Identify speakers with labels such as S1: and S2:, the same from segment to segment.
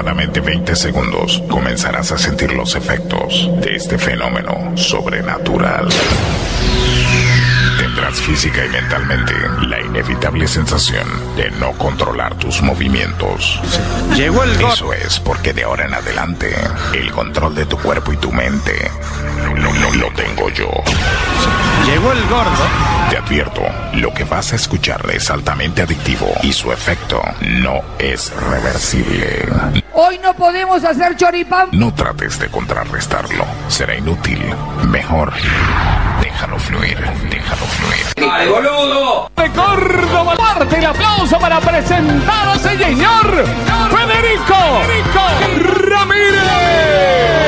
S1: aproximadamente 20 segundos comenzarás a sentir los efectos de este fenómeno sobrenatural. Tendrás física y mentalmente la inevitable sensación de no controlar tus movimientos.
S2: Llegó el.
S1: Eso es porque de ahora en adelante el control de tu cuerpo y tu mente lo tengo yo.
S2: Llegó el gordo.
S1: Te advierto, lo que vas a escuchar es altamente adictivo y su efecto no es reversible.
S3: Hoy no podemos hacer choripán.
S1: No trates de contrarrestarlo, será inútil. Mejor, déjalo fluir, déjalo fluir.
S2: ¡Ay, boludo!
S4: de Córdoba. Parte el aplauso para presentar a ese señor Federico, Ramírez.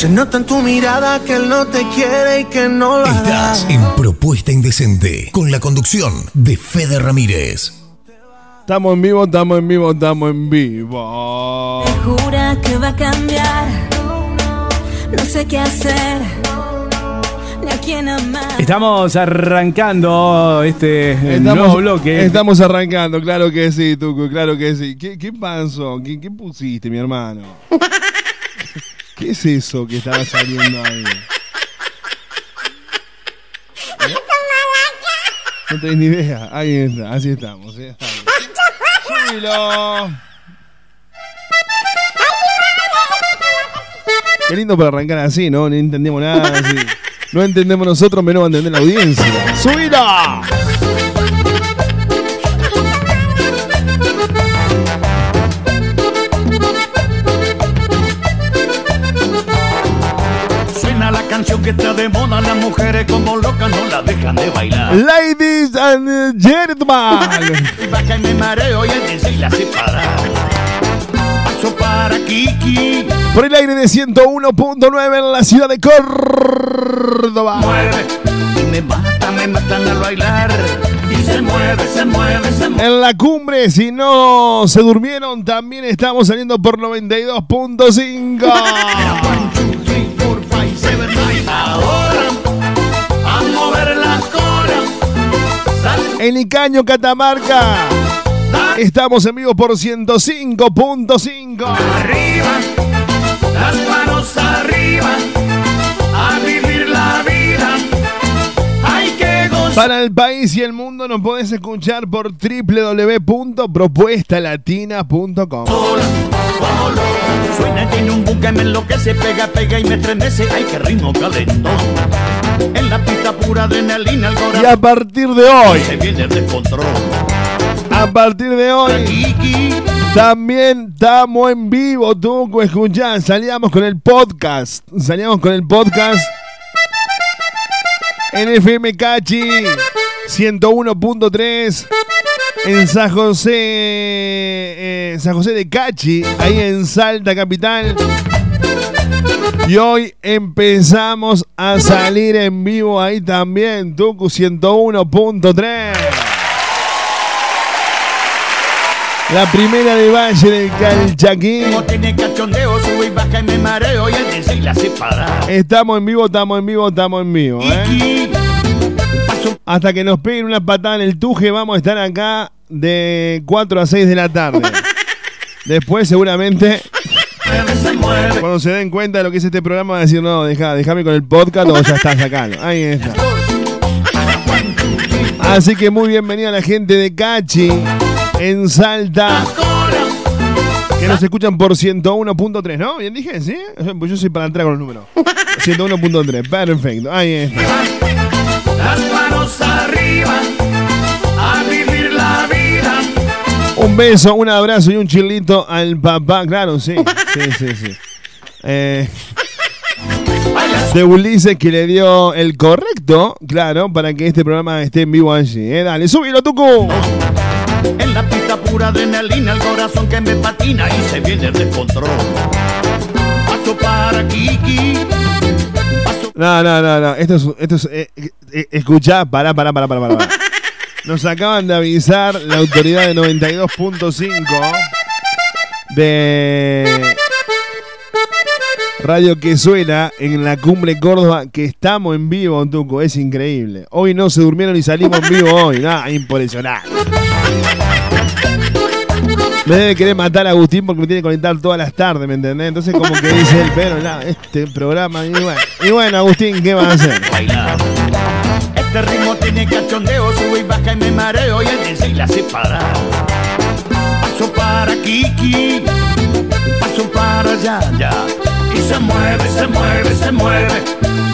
S5: Se nota en tu mirada que él no te quiere y que no lo
S6: Estás
S5: hará.
S6: en Propuesta Indecente con la conducción de Fede Ramírez.
S7: Estamos en vivo, estamos en vivo, estamos en vivo.
S8: Jura que va a cambiar. No sé qué hacer. Ni a quién amar.
S9: Estamos arrancando este nuevo bloque.
S7: Estamos arrancando, claro que sí, Tuco, claro que sí. ¿Qué, qué pasó? ¿Qué, qué pusiste, mi hermano? ¿Qué es eso que estaba saliendo ahí? ¿Eh? No tenés ni idea. Ahí está, así estamos. ¿eh? Súbilo. Qué lindo para arrancar así, ¿no? No entendemos nada. así. No entendemos nosotros, menos va a entender la audiencia. ¡Subilo!
S10: Que está de moda, las mujeres como locas no la dejan de bailar.
S7: Ladies and gentlemen.
S10: Y baja y me mareo y el DC la separa. Paso para Kiki,
S7: Por el aire de 101.9 en la ciudad de Córdoba.
S10: mueve. Y me mata, me matan al bailar. Y se mueve, se mueve, se mueve.
S7: En la cumbre, si no se durmieron, también estamos saliendo por 92.5. En Icaño, Catamarca, estamos en vivo por 105.5.
S10: arriba, las manos arriba. A vivir la vida. Hay que gozar.
S7: Para el país y el mundo nos podés escuchar por www.propuestalatina.com.
S10: sola, como loco. Suena, tiene un buque, me enloquece, pega, pega y me estremece. Ay, qué ritmo calentón. En la pista pura adrenalina, el
S7: Y
S10: corazón
S7: a partir de hoy,
S10: se viene el descontrol.
S7: a partir de hoy,
S10: Kiki,
S7: también estamos en vivo, escuchá, salíamos con el podcast, salíamos con el podcast en FM Cachi 101.3 en San José, eh, San José de Cachi, ahí en Salta Capital. Y hoy empezamos a salir en vivo ahí también, Tucu 101.3. La primera de Valle del Calchaquí.
S10: no tiene cachondeo, sube y baja y me mareo y el DC la separa.
S7: Estamos en vivo, estamos en vivo, estamos en vivo. ¿eh? Hasta que nos peguen una patada en el tuje, vamos a estar acá de 4 a 6 de la tarde. Después, seguramente, cuando se den cuenta de lo que es este programa, van a decir: No, deja, déjame con el podcast o ya está sacando. Ahí está. Así que muy bienvenida la gente de Cachi en Salta. Que nos escuchan por 101.3, ¿no? ¿Bien dije? ¿Sí? Pues yo soy para entrar con los números. 101.3, perfecto. Ahí está.
S10: Las manos arriba, a vivir la vida.
S7: Un beso, un abrazo y un chilito al papá. Claro, sí. Sí, sí, sí. Eh, de Ulises que le dio el correcto, claro, para que este programa esté en vivo allí. ¿eh? Dale, súbilo, Tucu.
S10: En la pista pura adrenalina, el corazón que me patina y se viene el descontrol. Paso para Kiki,
S7: No, no, no, no. Esto es. Esto es eh, eh, escuchá, pará, pará, pará, pará, pará. Nos acaban de avisar la autoridad de 92.5 de Radio que suena en la cumbre Córdoba que estamos en vivo, Tuco. Es increíble. Hoy no se durmieron y salimos en vivo hoy. Nada, impresionante. Me debe querer matar a Agustín porque me tiene que conectar todas las tardes, ¿me entendés? Entonces como que dice él, pero nada, este programa, y bueno, y bueno, Agustín, ¿qué va a hacer?
S10: Bailar. Este ritmo tiene cachondeo, sube y baja y me mareo y el y la separa. Paso para Kiki, paso para Yaya. Y se mueve, se mueve, se mueve.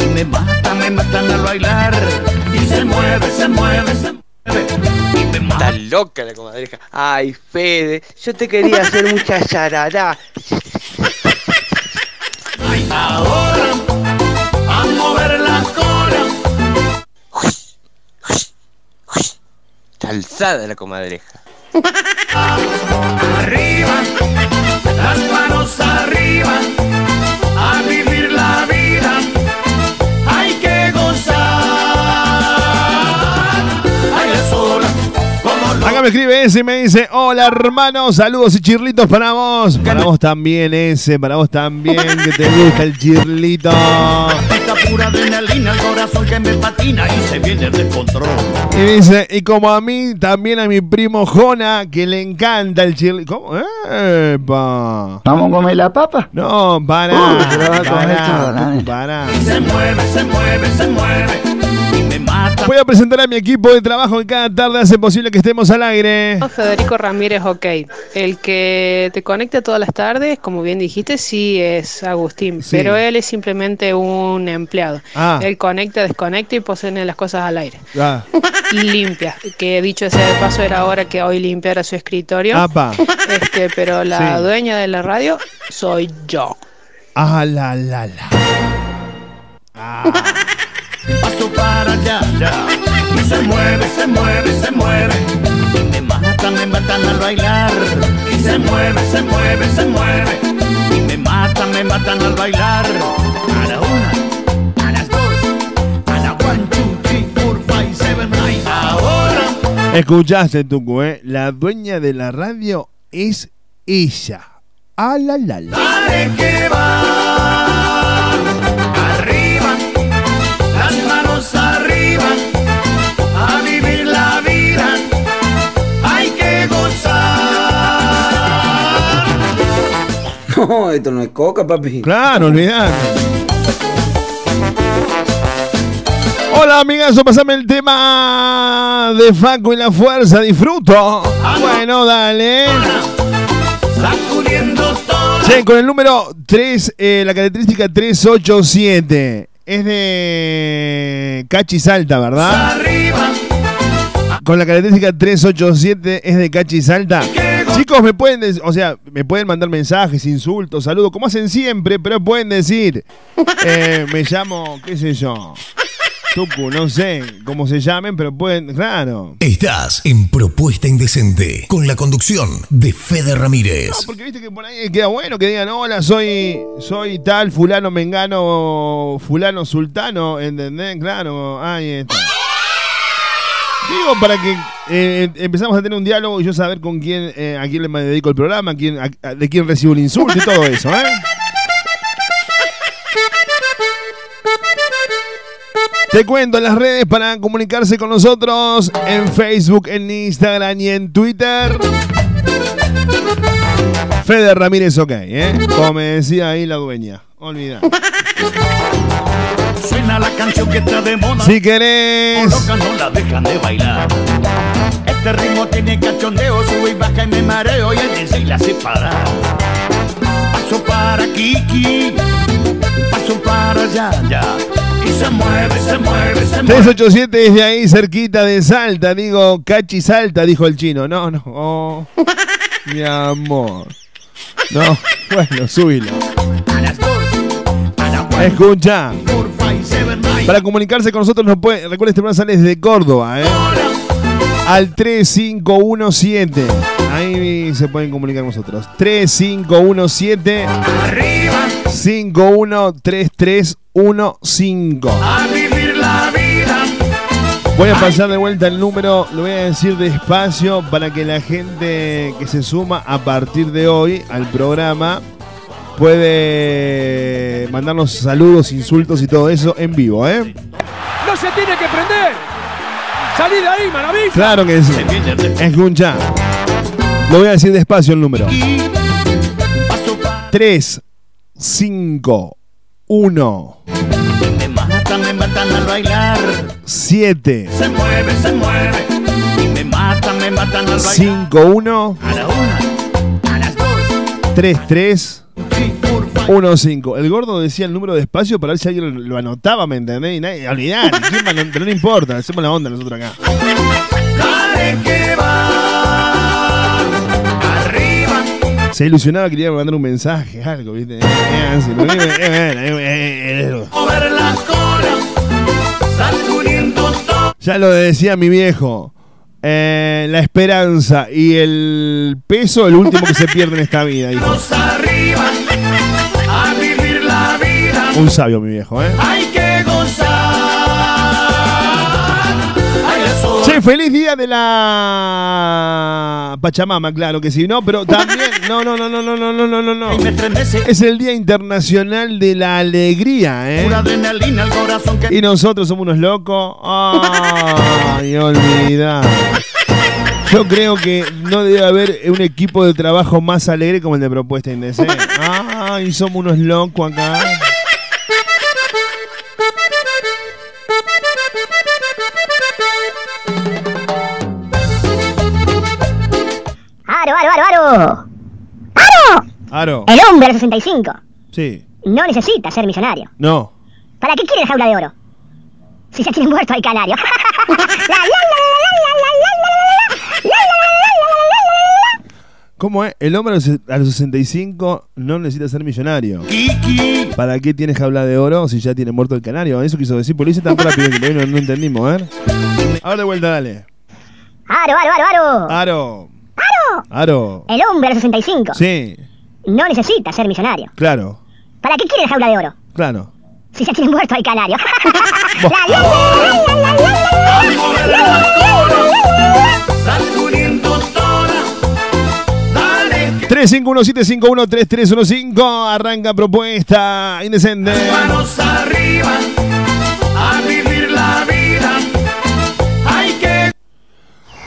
S10: Y me mata, me matan al bailar. Y se mueve, se mueve, se mueve.
S11: Está loca la comadreja. Ay, Fede, yo te quería hacer mucha charará.
S10: Ay, ahora, a mover la cola.
S11: Está alzada la comadreja.
S10: Arriba, las manos arriba, a vivir la vida.
S7: Me escribe ese y me dice, hola hermano, saludos y chirlitos para vos. Para vos también ese, para vos también, que te gusta el chirlito.
S10: Esta pura adrenalina, el corazón que me patina y se viene de control.
S7: Y dice, y como a mí, también a mi primo Jona, que le encanta el chirlito. ¿Cómo? ¡Epa!
S12: ¿Vamos a comer la papa?
S7: No, para,
S12: Uh,
S7: para, para.
S10: Se mueve, se mueve, se mueve. Y.
S7: Voy a presentar a mi equipo de trabajo que cada tarde hace posible que estemos al aire.
S13: Federico Ramírez, ok. El que te conecta todas las tardes, como bien dijiste, sí es Agustín,
S7: Sí.
S13: pero él es simplemente un empleado.
S7: Ah.
S13: Él conecta, desconecta y pone las cosas al aire.
S7: Ah,
S13: Limpia, que dicho sea de paso era hora que hoy limpiara su escritorio.
S7: apa.
S13: Este, pero la
S7: Sí.
S13: dueña de la radio soy yo.
S7: Ah, la, la, la.
S10: Paso para ya. Y se mueve, se mueve, se mueve. Y me matan, me matan al bailar. Y se mueve, se mueve, se mueve. Y me matan, me matan al bailar. A la una, a las dos, a la one, two, three, four, five, seven, nine. Ahora.
S7: Escuchaste, Tucu, ¿eh? La dueña de la radio es ella. Ah, la, la, la.
S10: Dale que va.
S12: No, esto no es coca, papi.
S7: Claro, olvidate. Hola, amigazo, pasame el tema de Faco y la fuerza, disfruto. Bueno, dale. Che, con el número 3, eh, la característica 387. Es de Cachi Salta, ¿verdad?
S10: Arriba.
S7: Con la característica 387 es de Cachi Salta. Chicos, me pueden, des- o sea, me pueden mandar mensajes, insultos, saludos, como hacen siempre, pero pueden decir, eh, me llamo, qué sé yo, Tucu, no sé cómo se llamen, pero pueden, claro.
S6: Estás en Propuesta Indecente con la conducción de Fede Ramírez.
S7: No, porque viste que por ahí queda bueno que digan, hola, soy, soy tal, fulano, mengano, fulano, sultano, ¿entendés? Claro, ahí está. Digo, para que eh, empezamos a tener un diálogo y yo saber con quién, eh, a quién le dedico el programa, a quién, de quién recibo el insulto y todo eso, ¿eh? Te cuento en las redes para comunicarse con nosotros en Facebook, en Instagram y en Twitter. Fede Ramírez, ok, ¿eh? Como me decía ahí la dueña. Olvida.
S10: Suena la canción que está de moda.
S7: Si querés.
S10: Coloca, no la dejan de bailar. Este ritmo tiene cachondeo, sube y baja y me mareo y el y la separa. Paso para Kiki, paso para Yaya. Y se mueve, se mueve, se mueve.
S7: 387 es de ahí, cerquita de Salta. Digo, Cachi Salta, dijo el chino. No, no. oh, mi amor. No, bueno, súbilo.
S10: A las dos, a la
S7: Escucha.
S10: nine.
S7: Para comunicarse con nosotros, nos puede, recuerda, este programa sale desde Córdoba, ¿eh? Al 3517. Ahí se pueden comunicar con nosotros. 3517
S10: Arriba,
S7: 513315.
S10: a vivir la vida.
S7: Voy a pasar de vuelta el número, lo voy a decir despacio para que la gente que se suma a partir de hoy al programa puede mandarnos saludos, insultos y todo eso en vivo, ¿eh?
S4: ¡No se tiene que prender! Salí de ahí, maravilla.
S7: Claro que sí. Escucha. Lo voy a decir despacio el número. 3, 5, 1,
S10: Me matan, me matan al bailar.
S7: 7,
S10: Se mueve, se mueve. Y me matan, me matan al bailar.
S7: 5, 1,
S10: A la una, a las dos.
S7: 3, 3, 1, 5. El gordo decía el número despacio para ver si alguien lo, anotaba, ¿me entendés? Y nadie, olvidar, ¿quién va a anotar? no importa, hacemos la onda nosotros acá.
S10: Dale que va. Arriba.
S7: Se ilusionaba, quería mandar un mensaje, algo, ¿viste?
S10: Mover.
S7: Ya lo decía mi viejo. eh, la esperanza y el peso, el último que se pierde en esta vida.
S10: arriba.
S7: Un sabio, mi viejo, ¿eh?
S10: Hay que gozar.
S7: Che, feliz día de la Pachamama, claro que sí, ¿no? Pero también, no, no, no, no, no, no, no, no, no. Es el Día Internacional de la Alegría, ¿eh?
S10: Pura adrenalina al corazón que
S7: Y nosotros somos unos locos. Ay, olvidá. Yo creo que no debe haber un equipo de trabajo más alegre como el de Propuesta Indecente. Ay, somos unos locos acá.
S14: ¡Aro! ¡Aro! El hombre de 65.
S7: Sí.
S14: No necesita ser millonario.
S7: No.
S14: ¿Para qué quiere la jaula de oro? Si ya tiene muerto al canario.
S7: ¿Cómo es? El hombre a los 65 no necesita ser millonario. ¿Para qué tiene jaula de oro si ya tiene muerto el canario? Eso quiso decir, porque lo hice tan rápido que no, no entendimos, ¿eh? Ahora de vuelta, dale.
S14: Aro, aro, aro, aro.
S7: Aro.
S14: Aro?
S7: Aro.
S14: El hombre los 65.
S7: Sí.
S14: No necesita ser millonario.
S7: Claro.
S14: ¿Para qué quiere la jaula de oro?
S7: Claro.
S14: Si ya tiene muerto al canario. Tres cinco uno siete cinco
S10: uno tres tres uno
S7: cinco arranca propuesta indecente.
S10: Manos arriba.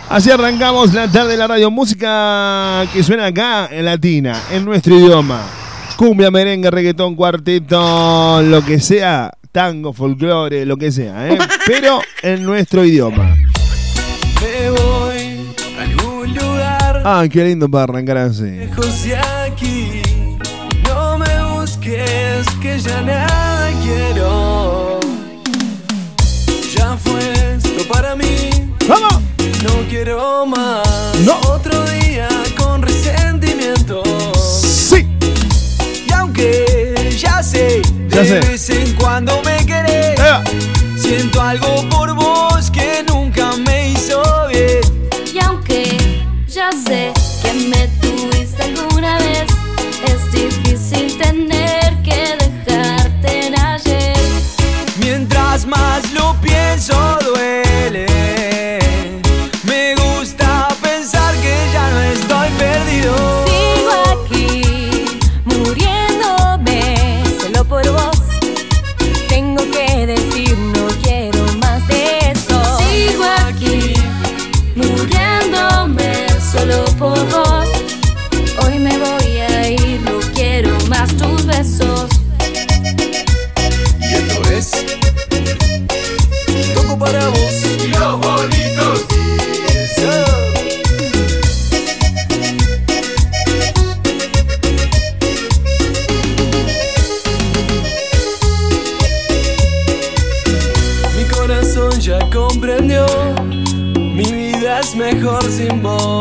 S7: Así arrancamos la tarde de la radio. Música que suena acá en latina, en nuestro idioma. Cumbia, merengue, reggaetón, cuarteto, lo que sea, tango, folclore, lo que sea, ¿eh? Pero en nuestro idioma.
S15: Me voy a algún lugar
S7: Ah, qué lindo para arrancar así.
S15: lejos de aquí. No me busques que ya nada quiero. Ya fue esto para mí.
S7: ¡Vamos!
S15: No quiero más.
S7: No.
S15: Otro día con resentimiento.
S7: Sí.
S15: Y aunque ya sé,
S7: Ya
S15: de
S7: sé.
S15: vez en cuando me querés.
S7: Ea.
S15: Siento algo por vos que nunca me hizo bien.
S8: Y aunque ya sé besos.
S15: Y esto es. Toco para vos. Los bonitos. Mi corazón ya comprendió. Mi vida es mejor sin vos.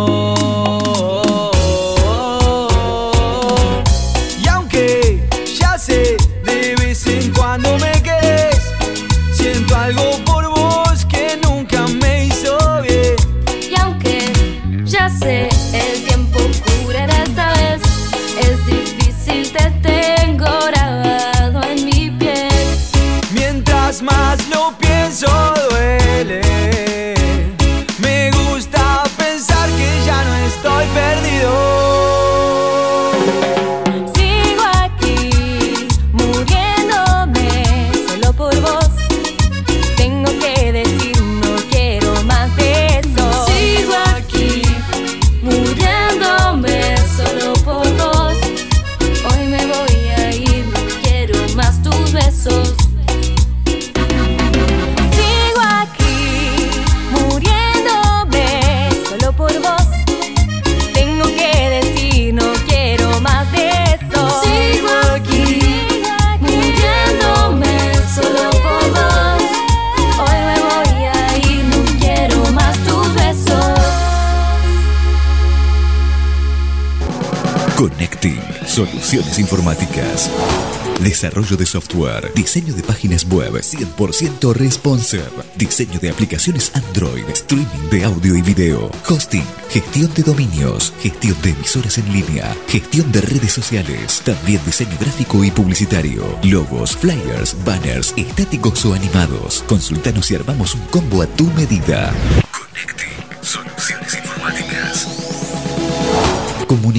S16: Informáticas. Desarrollo de software, diseño de páginas web. 100% responsive, diseño de aplicaciones Android, streaming de audio y video, hosting, gestión de dominios, gestión de emisoras en línea, gestión de redes sociales, también diseño gráfico y publicitario, logos, flyers, banners, estáticos o animados. Consultanos y armamos un combo a tu medida.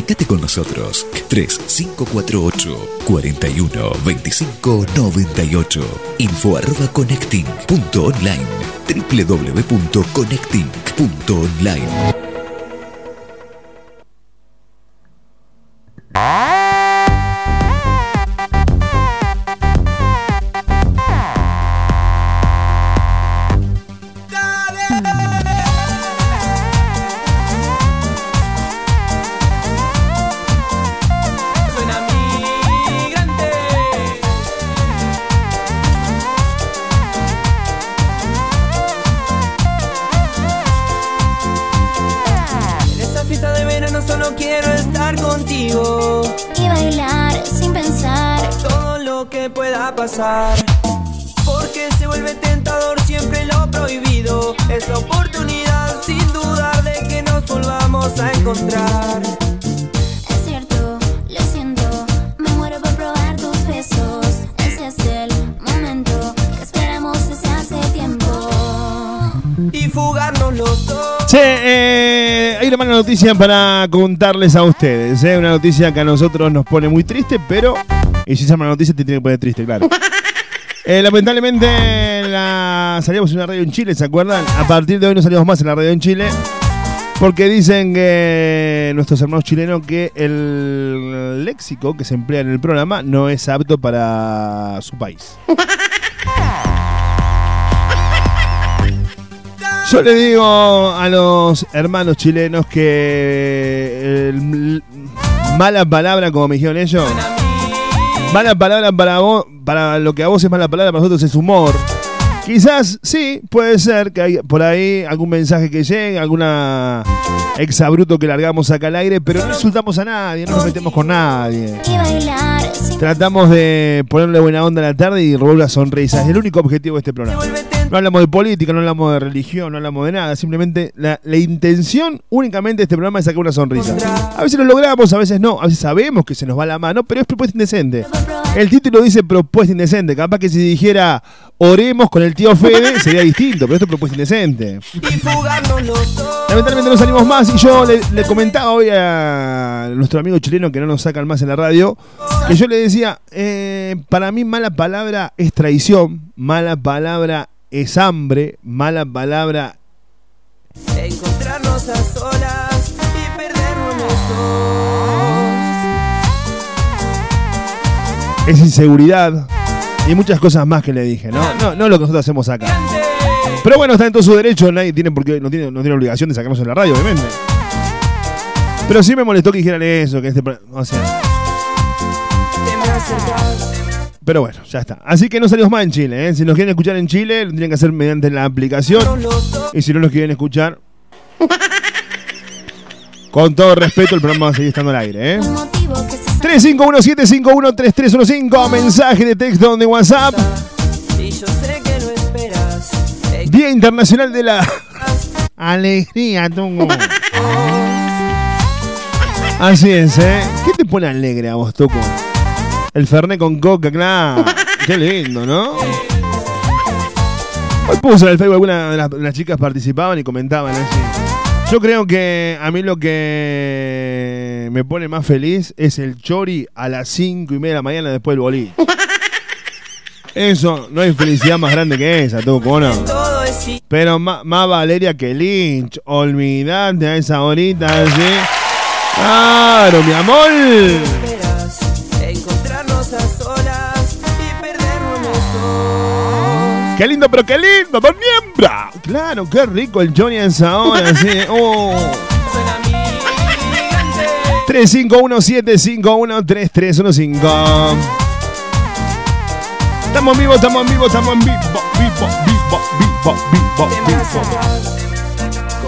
S16: Comunicate con nosotros. 3548 41 25 98 info arroba connecting.online www.connecting.online
S15: encontrar.
S8: Es cierto, lo siento. Me muero por probar tus besos. Ese es el momento que esperamos desde hace tiempo.
S15: Y fugarnos los dos.
S7: Che, eh, hay una mala noticia para contarles a ustedes. eh, Una noticia que a nosotros nos pone muy triste, pero. Y si se llama noticia, te tiene que poner triste, claro. Eh, lamentablemente la... salíamos en una radio en Chile, ¿se acuerdan? A partir de hoy no salimos más en la radio en Chile. Porque dicen que nuestros hermanos chilenos que el léxico que se emplea en el programa no es apto para su país. Yo le digo a los hermanos chilenos que el- mala palabra, como me dijeron ellos, mala palabra para vos, para lo que a vos es mala palabra, para nosotros es humor. Quizás sí, puede ser que hay por ahí algún mensaje que llegue, alguna exabruto que largamos acá al aire, pero no insultamos a nadie, no nos metemos con nadie. Tratamos de ponerle buena onda a la tarde y robar las sonrisas. Es el único objetivo de este programa. No hablamos de política, no hablamos de religión, no hablamos de nada. Simplemente la, la intención únicamente de este programa es sacar una sonrisa. A veces lo logramos, a veces no. A veces sabemos que se nos va la mano, pero es propuesta indecente. El título dice propuesta indecente. Capaz que si dijera oremos con el tío Fede sería distinto, pero esto es propuesta indecente. Lamentablemente no salimos más y yo le, le comentaba hoy a nuestro amigo chileno que no nos sacan más en la radio, que yo le decía, eh, para mí mala palabra es traición, mala palabra es hambre, mala palabra
S15: Encontrarnos a solas y perdernos
S7: es inseguridad y muchas cosas más que le dije, ¿no? No, no lo que nosotros hacemos acá. Pero bueno, está en todo su derecho, nadie tiene por qué, no tiene, no tiene obligación de sacarnos en la radio, obviamente. Pero sí me molestó que dijeran eso, que este, o sea,
S15: Te me acercas.
S7: Pero bueno, ya está. Así que no salimos más en Chile. ¿eh? Si nos quieren escuchar en Chile, lo tienen que hacer mediante la aplicación. Y si no nos quieren escuchar, con todo respeto, el programa va a seguir estando al aire. ¿eh? 351-751-3315. Mensaje de texto de WhatsApp. Día Internacional de la Alegría, Tungo. Así es, ¿eh? ¿Qué te pone alegre a vos, Toco? El Fernet con coca, claro. Qué lindo, ¿no? Hoy puso en el Facebook algunas de las, chicas participaban y comentaban así. Yo creo que a mí lo que me pone más feliz es el chori a las 5 y media de la mañana después del boliche. Eso, no hay felicidad más grande que esa, Toco, ¿o ¿no? Pero ma- más Valeria que Lynch. Olvidate a esa horita, ¿sí? Claro, mi amor. Qué lindo, pero qué lindo, por miembro. Claro, qué rico el Johnny a esa hora, sí. Oh. 351-751-3315. Estamos en vivo, estamos en vivo, estamos en vivo, vivo, vivo, vivo, vivo, vivo.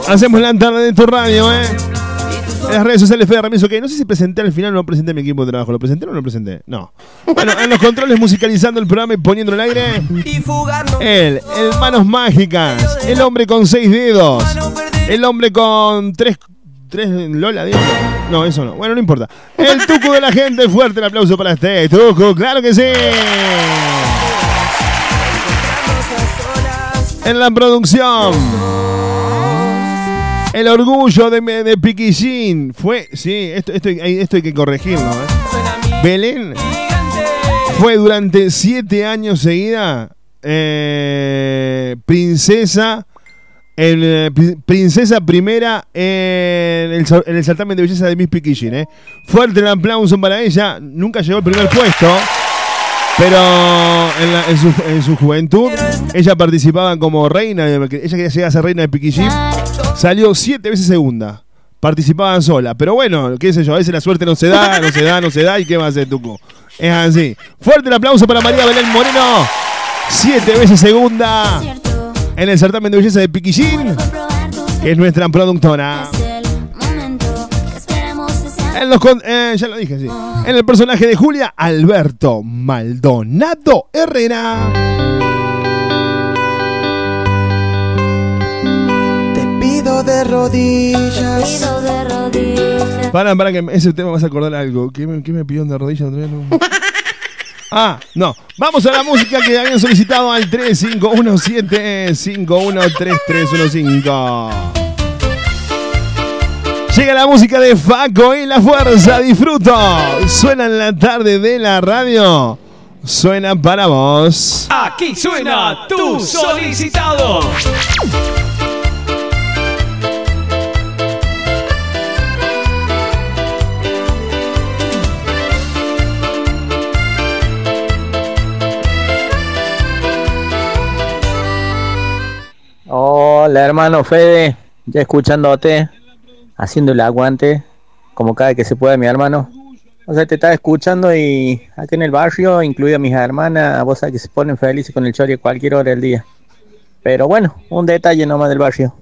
S7: Hacemos la tarde de tu radio, ¿eh?
S15: Y
S7: En las redes sociales Fede Ramírez, ok. No sé si presenté al final o no presenté mi equipo de trabajo. ¿Lo presenté o no lo presenté? No. Bueno, en los controles musicalizando el programa y poniéndolo al aire. Él, el Manos Mágicas. El hombre con seis dedos. El hombre con tres. Tres Lola, digo. No, eso no. Bueno, no importa. El tuco de la gente. Fuerte el aplauso para este tuco. Claro que sí. En la producción. El orgullo de, de Piquillín. Fue. Sí, esto, esto, esto hay que corregirlo. ¿eh? Belén fue durante siete años seguida eh, princesa. Pri- princesa primera en el, en el certamen de belleza de Miss Piquillín. ¿eh? Fuerte el aplauso para ella. Nunca llegó al primer puesto. Pero en, la- en su, en su juventud, ella participaba como reina. Ella quería llegar a ser reina de Piquillín. Salió siete veces segunda. Participaban sola. Pero bueno, qué sé yo, a veces la suerte no se da, no se da, no se da. ¿Y qué va a hacer Tuco? Es así. Fuerte el aplauso para María Belén Moreno. Siete veces segunda en el certamen de belleza de Piquillín, que es nuestra productora. En los eh, ya lo dije, sí. En el personaje de Julia, Alberto Maldonado Herrera.
S8: Pido de rodillas.
S7: Para, para que ese tema me vas a acordar algo. ¿Qué me, qué me pidieron de rodillas? Otra vez no. Ah, no. Vamos a la música que habían solicitado al 3517-513315. Llega la música de Faco y la fuerza. Disfruto. Suena en la tarde de la radio. Suena para vos.
S17: Aquí suena tu solicitado.
S18: Hola hermano Fede, ya escuchándote, haciendo el aguante, como cada que se pueda mi hermano. O sea, te estaba escuchando y acá en el barrio, incluido a mis hermanas, vos sabés que se ponen felices con el chori cualquier hora del día. Pero bueno, un detalle nomás del barrio.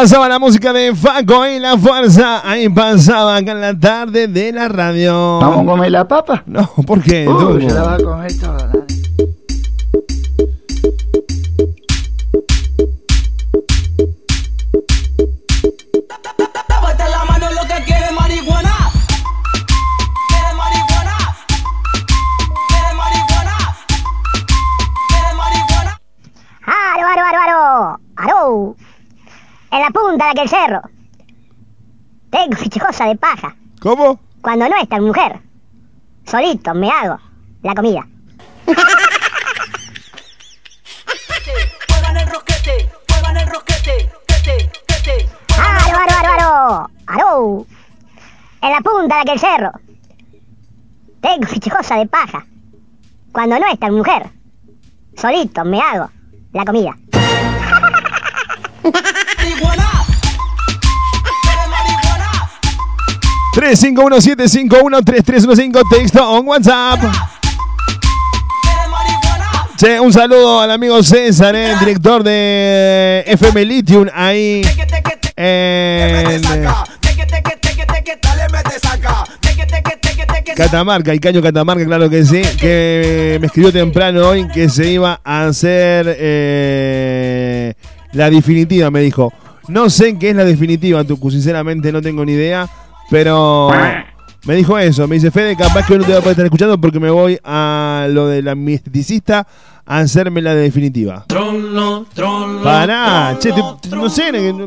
S7: Pasaba la música de Faco y la fuerza. Ahí pasaba acá en la tarde de la radio.
S12: ¿Vamos a comer la papa?
S7: No, ¿por qué? Tuco?
S12: se la va a comer toda.
S14: De aquel cerro. Tengo fichejosa de paja.
S7: ¿Cómo?
S14: Cuando no está mi mujer. Solito me hago la comida.
S15: El el.
S14: ¡Aro, aro, aro, aro! ¡Aro! En la punta de aquel cerro. Tengo fichejosa de paja. Cuando no está mi mujer. Solito me hago la comida.
S7: 351-751-3315 texto on WhatsApp. Che, un saludo al amigo César, eh, director de FM Lithium ahí en Catamarca, y Caño Catamarca, claro que sí, que me escribió temprano hoy que se iba a hacer eh, la definitiva, me dijo. No sé qué es la definitiva, Tucu, sinceramente no tengo ni idea, pero me dijo eso, me dice Fede, capaz que hoy no te voy a poder estar escuchando porque me voy a lo de la esteticista a hacerme la definitiva.
S15: Trollo, trollo.
S7: Pará, che, te- no sé,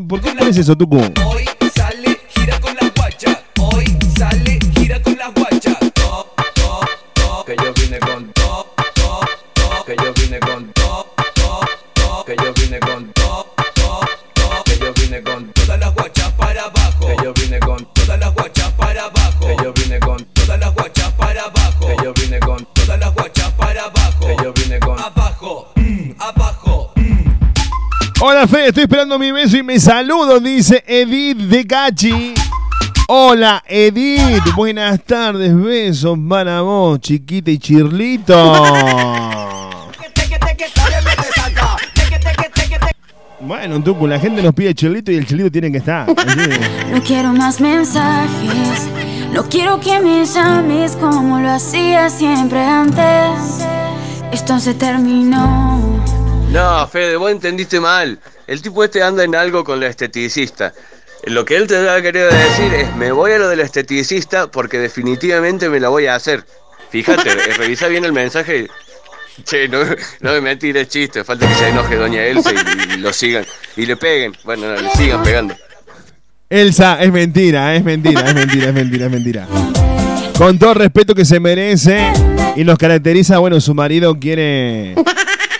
S7: ¿por qué pones eso, Tucu?
S15: Sale, gira con la guacha. Hoy sale, gira con la guacha.
S7: Hola Fede, estoy esperando mi beso y me saludo, dice Edith de Cachi. Hola Edith, buenas tardes, besos para vos, chiquita y chirlito. Bueno, Tucu, la gente nos pide chirlito y el chirlito tiene que estar.
S8: No quiero más mensajes. No quiero que me llames como lo hacía siempre antes. Esto se terminó.
S11: No, Fede, vos entendiste mal. El tipo este anda en algo con la esteticista. Lo que él te ha querido decir es, me voy a lo del esteticista porque definitivamente me la voy a hacer. Fíjate, revisa bien el mensaje. Che, no, no me tires chiste, falta que se enoje doña Elsa y, y lo sigan. Y le peguen. Bueno, no, le sigan pegando.
S7: Elsa, es mentira, es mentira, es mentira, es mentira, es mentira. Con todo el respeto que se merece y nos caracteriza, bueno, su marido quiere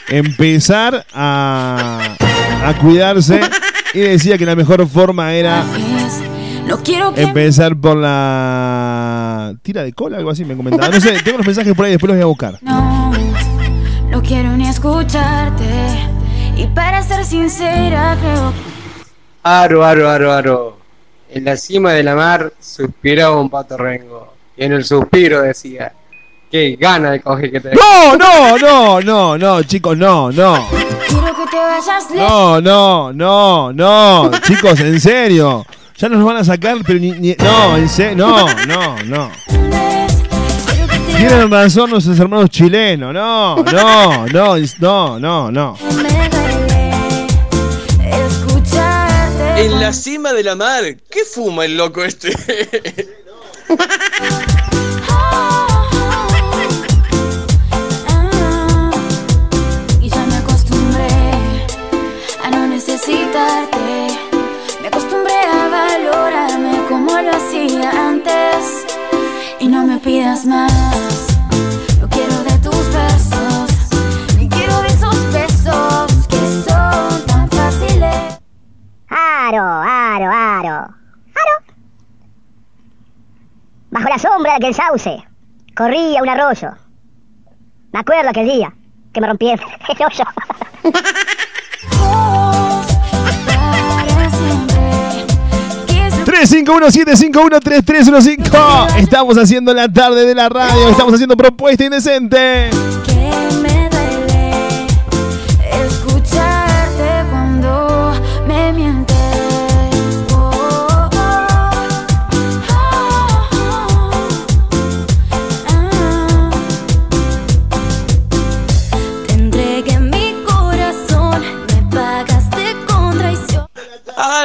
S7: empezar a, a cuidarse y decía que la mejor forma era
S8: No quiero que
S7: empezar por la tira de cola, algo así me comentaba. No sé, tengo los mensajes por ahí, después los voy a buscar.
S8: no, no quiero ni escucharte. Y para ser sincera, creo
S19: Aro, aro, aro, aro. En la cima de la mar suspiraba un pato rengo. Y en el suspiro decía, qué gana de coger que te
S7: No, no, no, no, no, chicos, no, no.
S8: quiero que te vayas.
S7: No, no, no, no. Chicos, en serio. Ya nos van a sacar, pero ni, ni- no, en serio, no, no, no. Tienen razón nuestros hermanos chilenos. No, no, no, no, no, no.
S11: En la cima de la mar, ¿qué fuma el loco este?
S8: como lo hacía antes. Y no me pidas más. No quiero de tus besos, ni quiero de esos besos que son tan fáciles.
S14: Aro, aro, aro. Aro. Bajo la sombra de aquel sauce corría un arroyo. Me acuerdo aquel día. que me rompí el, el hoyo.
S7: 351-751-3315. Estamos haciendo la tarde de la radio. Estamos haciendo propuesta indecente.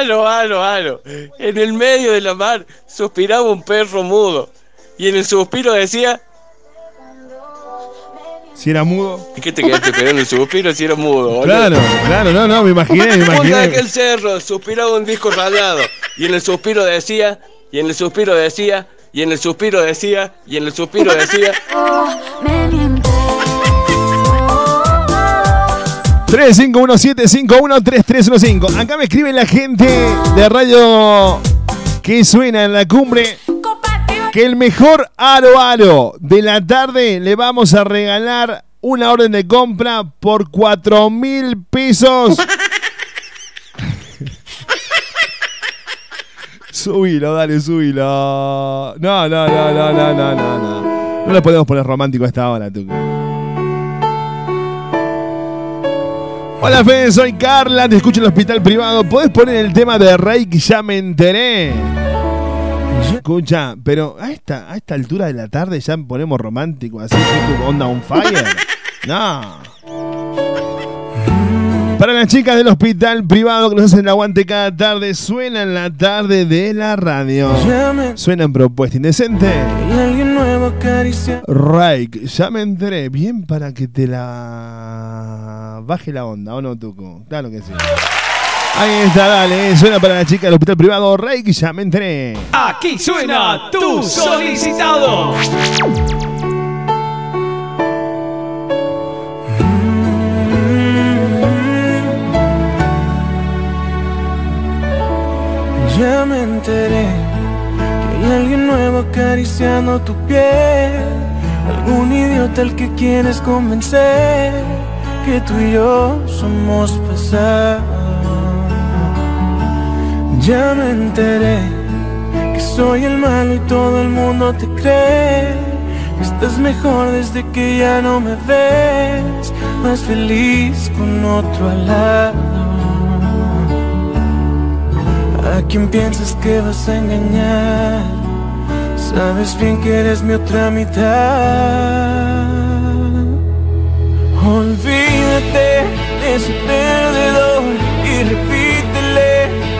S11: Alo, alo, alo. En el medio de la mar suspiraba un perro mudo. Y en el suspiro decía.
S7: Si era mudo.
S11: ¿Y qué te quedaste esperando el suspiro si era mudo? boludo?
S7: Claro, claro, no, no, me imaginé, me
S11: Punta de
S7: imaginé.
S11: aquel cerro suspiraba un disco rayado. Y en el suspiro decía. Y en el suspiro decía. Y en el suspiro decía. Y en el suspiro decía.
S8: Oh,
S7: 351-751-3315. Acá me escribe la gente de radio que suena en la cumbre que el mejor aro aro de la tarde le vamos a regalar una orden de compra por 4 mil pesos. subilo, dale, subilo. No, no, no, no, no, no, no, no. Le podemos poner romántico a esta hora, tú. Hola Fede, soy Carla, te escucho en el hospital privado. ¿Podés poner el tema de Reiki? Ya me enteré. Escucha, pero a esta, a esta altura de la tarde ya ponemos romántico, así tipo onda on fire. No. Para las chicas del hospital privado que nos hacen el aguante cada tarde, suena en la tarde de la radio. Suena en propuesta indecente.
S5: Y alguien nuevo acaricia.
S7: Reik, ya me enteré. Bien para que te la baje la onda, ¿o no, Tuco? Claro que sí. Ahí está, dale. Suena para la chica del hospital privado. Reik, ya me enteré.
S4: Aquí suena tu solicitado.
S5: Ya me enteré que hay alguien nuevo acariciando tu piel. Algún idiota al que quieres convencer que tú y yo somos pasado. Ya me enteré que soy el malo y todo el mundo te cree. Estás mejor desde que ya no me ves, más feliz con otro lado. ¿A quién piensas que vas a engañar? Sabes bien que eres mi otra mitad. Olvídate de ese perdedor y repítele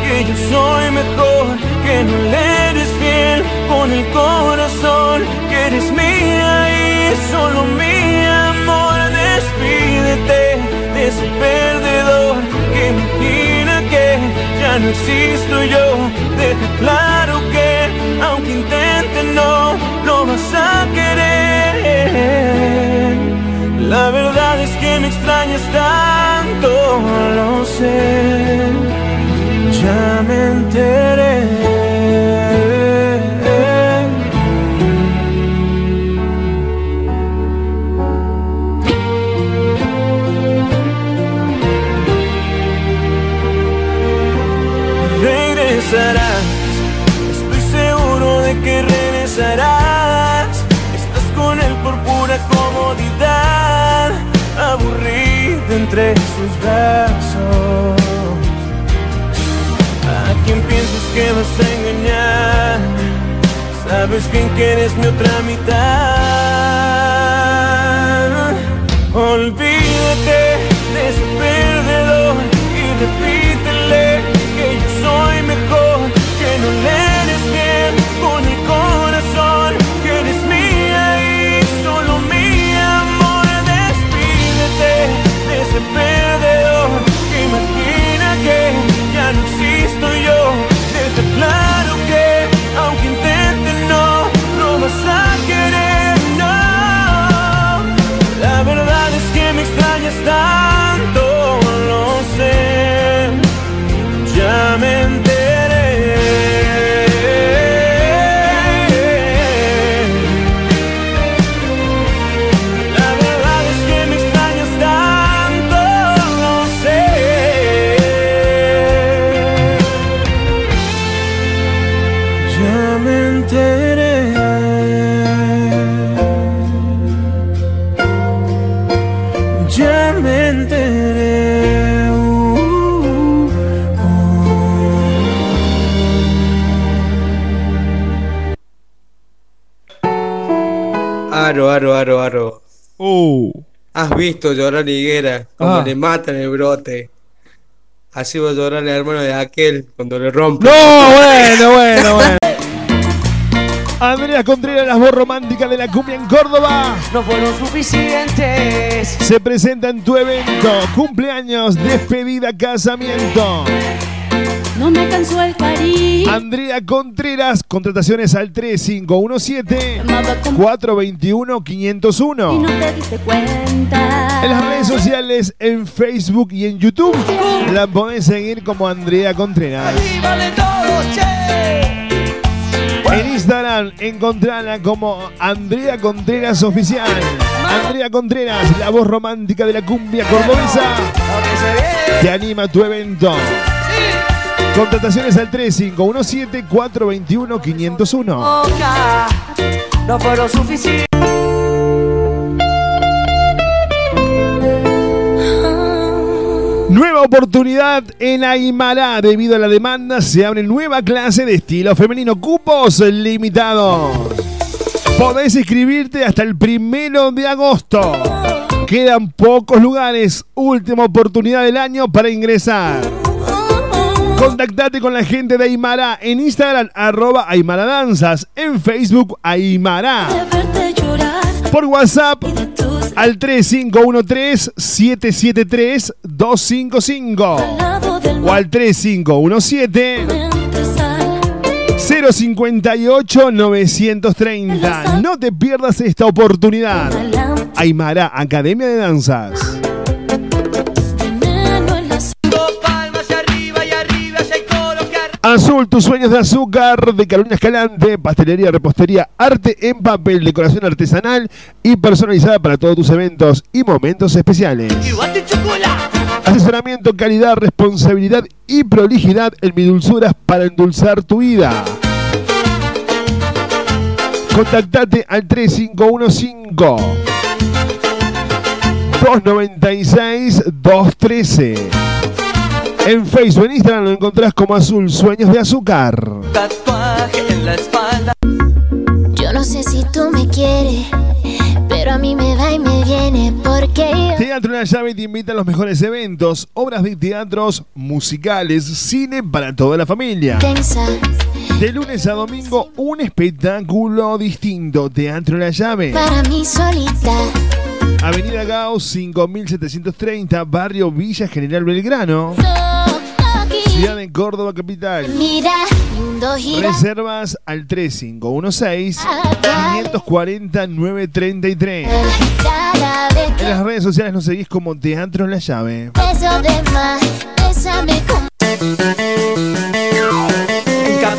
S5: que yo soy mejor, que no le eres fiel con el corazón, que eres mía y solo mi amor. Despídete de ese perdedor no existo yo. Deja claro que aunque intente no lo vas a querer. La verdad es que me extrañas tanto, lo sé. Ya me enteré. Regresarás, estoy seguro de que regresarás. Estás con él por pura comodidad, aburrida entre sus brazos. ¿A quién piensas que vas a engañar? Sabes bien que eres mi otra mitad. Olvídate ya no
S19: Aro, aro, aro.
S7: Uh.
S19: ¿Has visto llorar Higuera? Como
S7: Ah.
S19: le matan el brote. Así va a llorar el hermano de aquel cuando le rompe.
S7: No, bueno, bueno, bueno. Andrea Contreras, la voz romántica de la cumbia en Córdoba.
S5: No fueron suficientes.
S7: Se presenta en tu evento. Cumpleaños, despedida, casamiento.
S8: No me cansó el cariño.
S7: Andrea Contreras, contrataciones al 3517-421-501.
S8: Y no te diste cuenta.
S7: En las redes sociales, en Facebook y en YouTube, la podés seguir como Andrea Contreras. En Instagram, encontrala como Andrea Contreras Oficial. Andrea Contreras, la voz romántica de la cumbia cordobesa, te anima a tu evento. Contrataciones al 3517-421-501.
S5: Boca, No fueron suficientes.
S7: Nueva oportunidad en Aymara. Debido a la demanda, se abre nueva clase de estilo femenino. Cupos limitados. Podés inscribirte hasta el primero de agosto. Quedan pocos lugares. Última oportunidad del año para ingresar. Contactate con la gente de Aymara en Instagram, arroba Aymara Danzas, en Facebook Aymara. Por WhatsApp al 3513-773-255 o al 3517-058-930. No te pierdas esta oportunidad. Aymara, Academia de Danzas. Azul, tus sueños de azúcar de Carolina Escalante, pastelería, repostería, arte en papel, decoración artesanal y personalizada para todos tus eventos y momentos especiales. Asesoramiento, calidad, responsabilidad y prolijidad en mi dulzuras para endulzar tu vida. Contactate al 3515 296 213. En Facebook, en Instagram lo encontrás como Azul Sueños de Azúcar.
S5: tatuaje en la espalda.
S8: Yo no sé si tú me quieres, pero a mí me va y me viene porque yo
S7: Teatro La Llave te invita a los mejores eventos, obras de teatros, musicales, cine para toda la familia.
S8: piensa
S7: De lunes a domingo, un espectáculo distinto. Teatro La Llave.
S8: para mí solita.
S7: Avenida Gauss 5730, Barrio Villa General Belgrano. Ciudad de Córdoba Capital. Reservas al 3516-540-933.
S8: Cada vez
S7: En las redes sociales nos seguís como Teatro La Llave.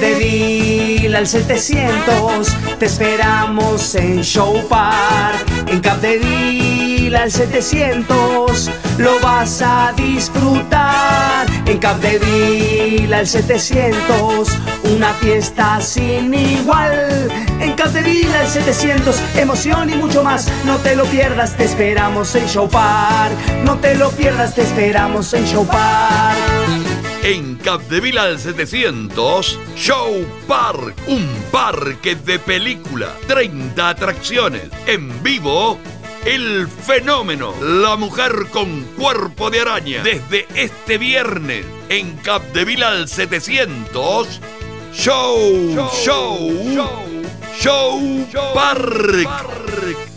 S8: De
S5: Capdeville al 700 te esperamos en Show Park. En Capdeville al 700 lo vas a disfrutar. En Capdeville al 700 una fiesta sin igual. En Capdeville al 700 emoción y mucho más. No te lo pierdas, te esperamos en Show Park. No te lo pierdas, te esperamos en Show Park.
S20: En Capdevila al 700, Show Park, un parque de película, 30 atracciones, en vivo, el fenómeno, la mujer con cuerpo de araña, desde este viernes, en Capdevila al 700, Show, Show, Show, Park.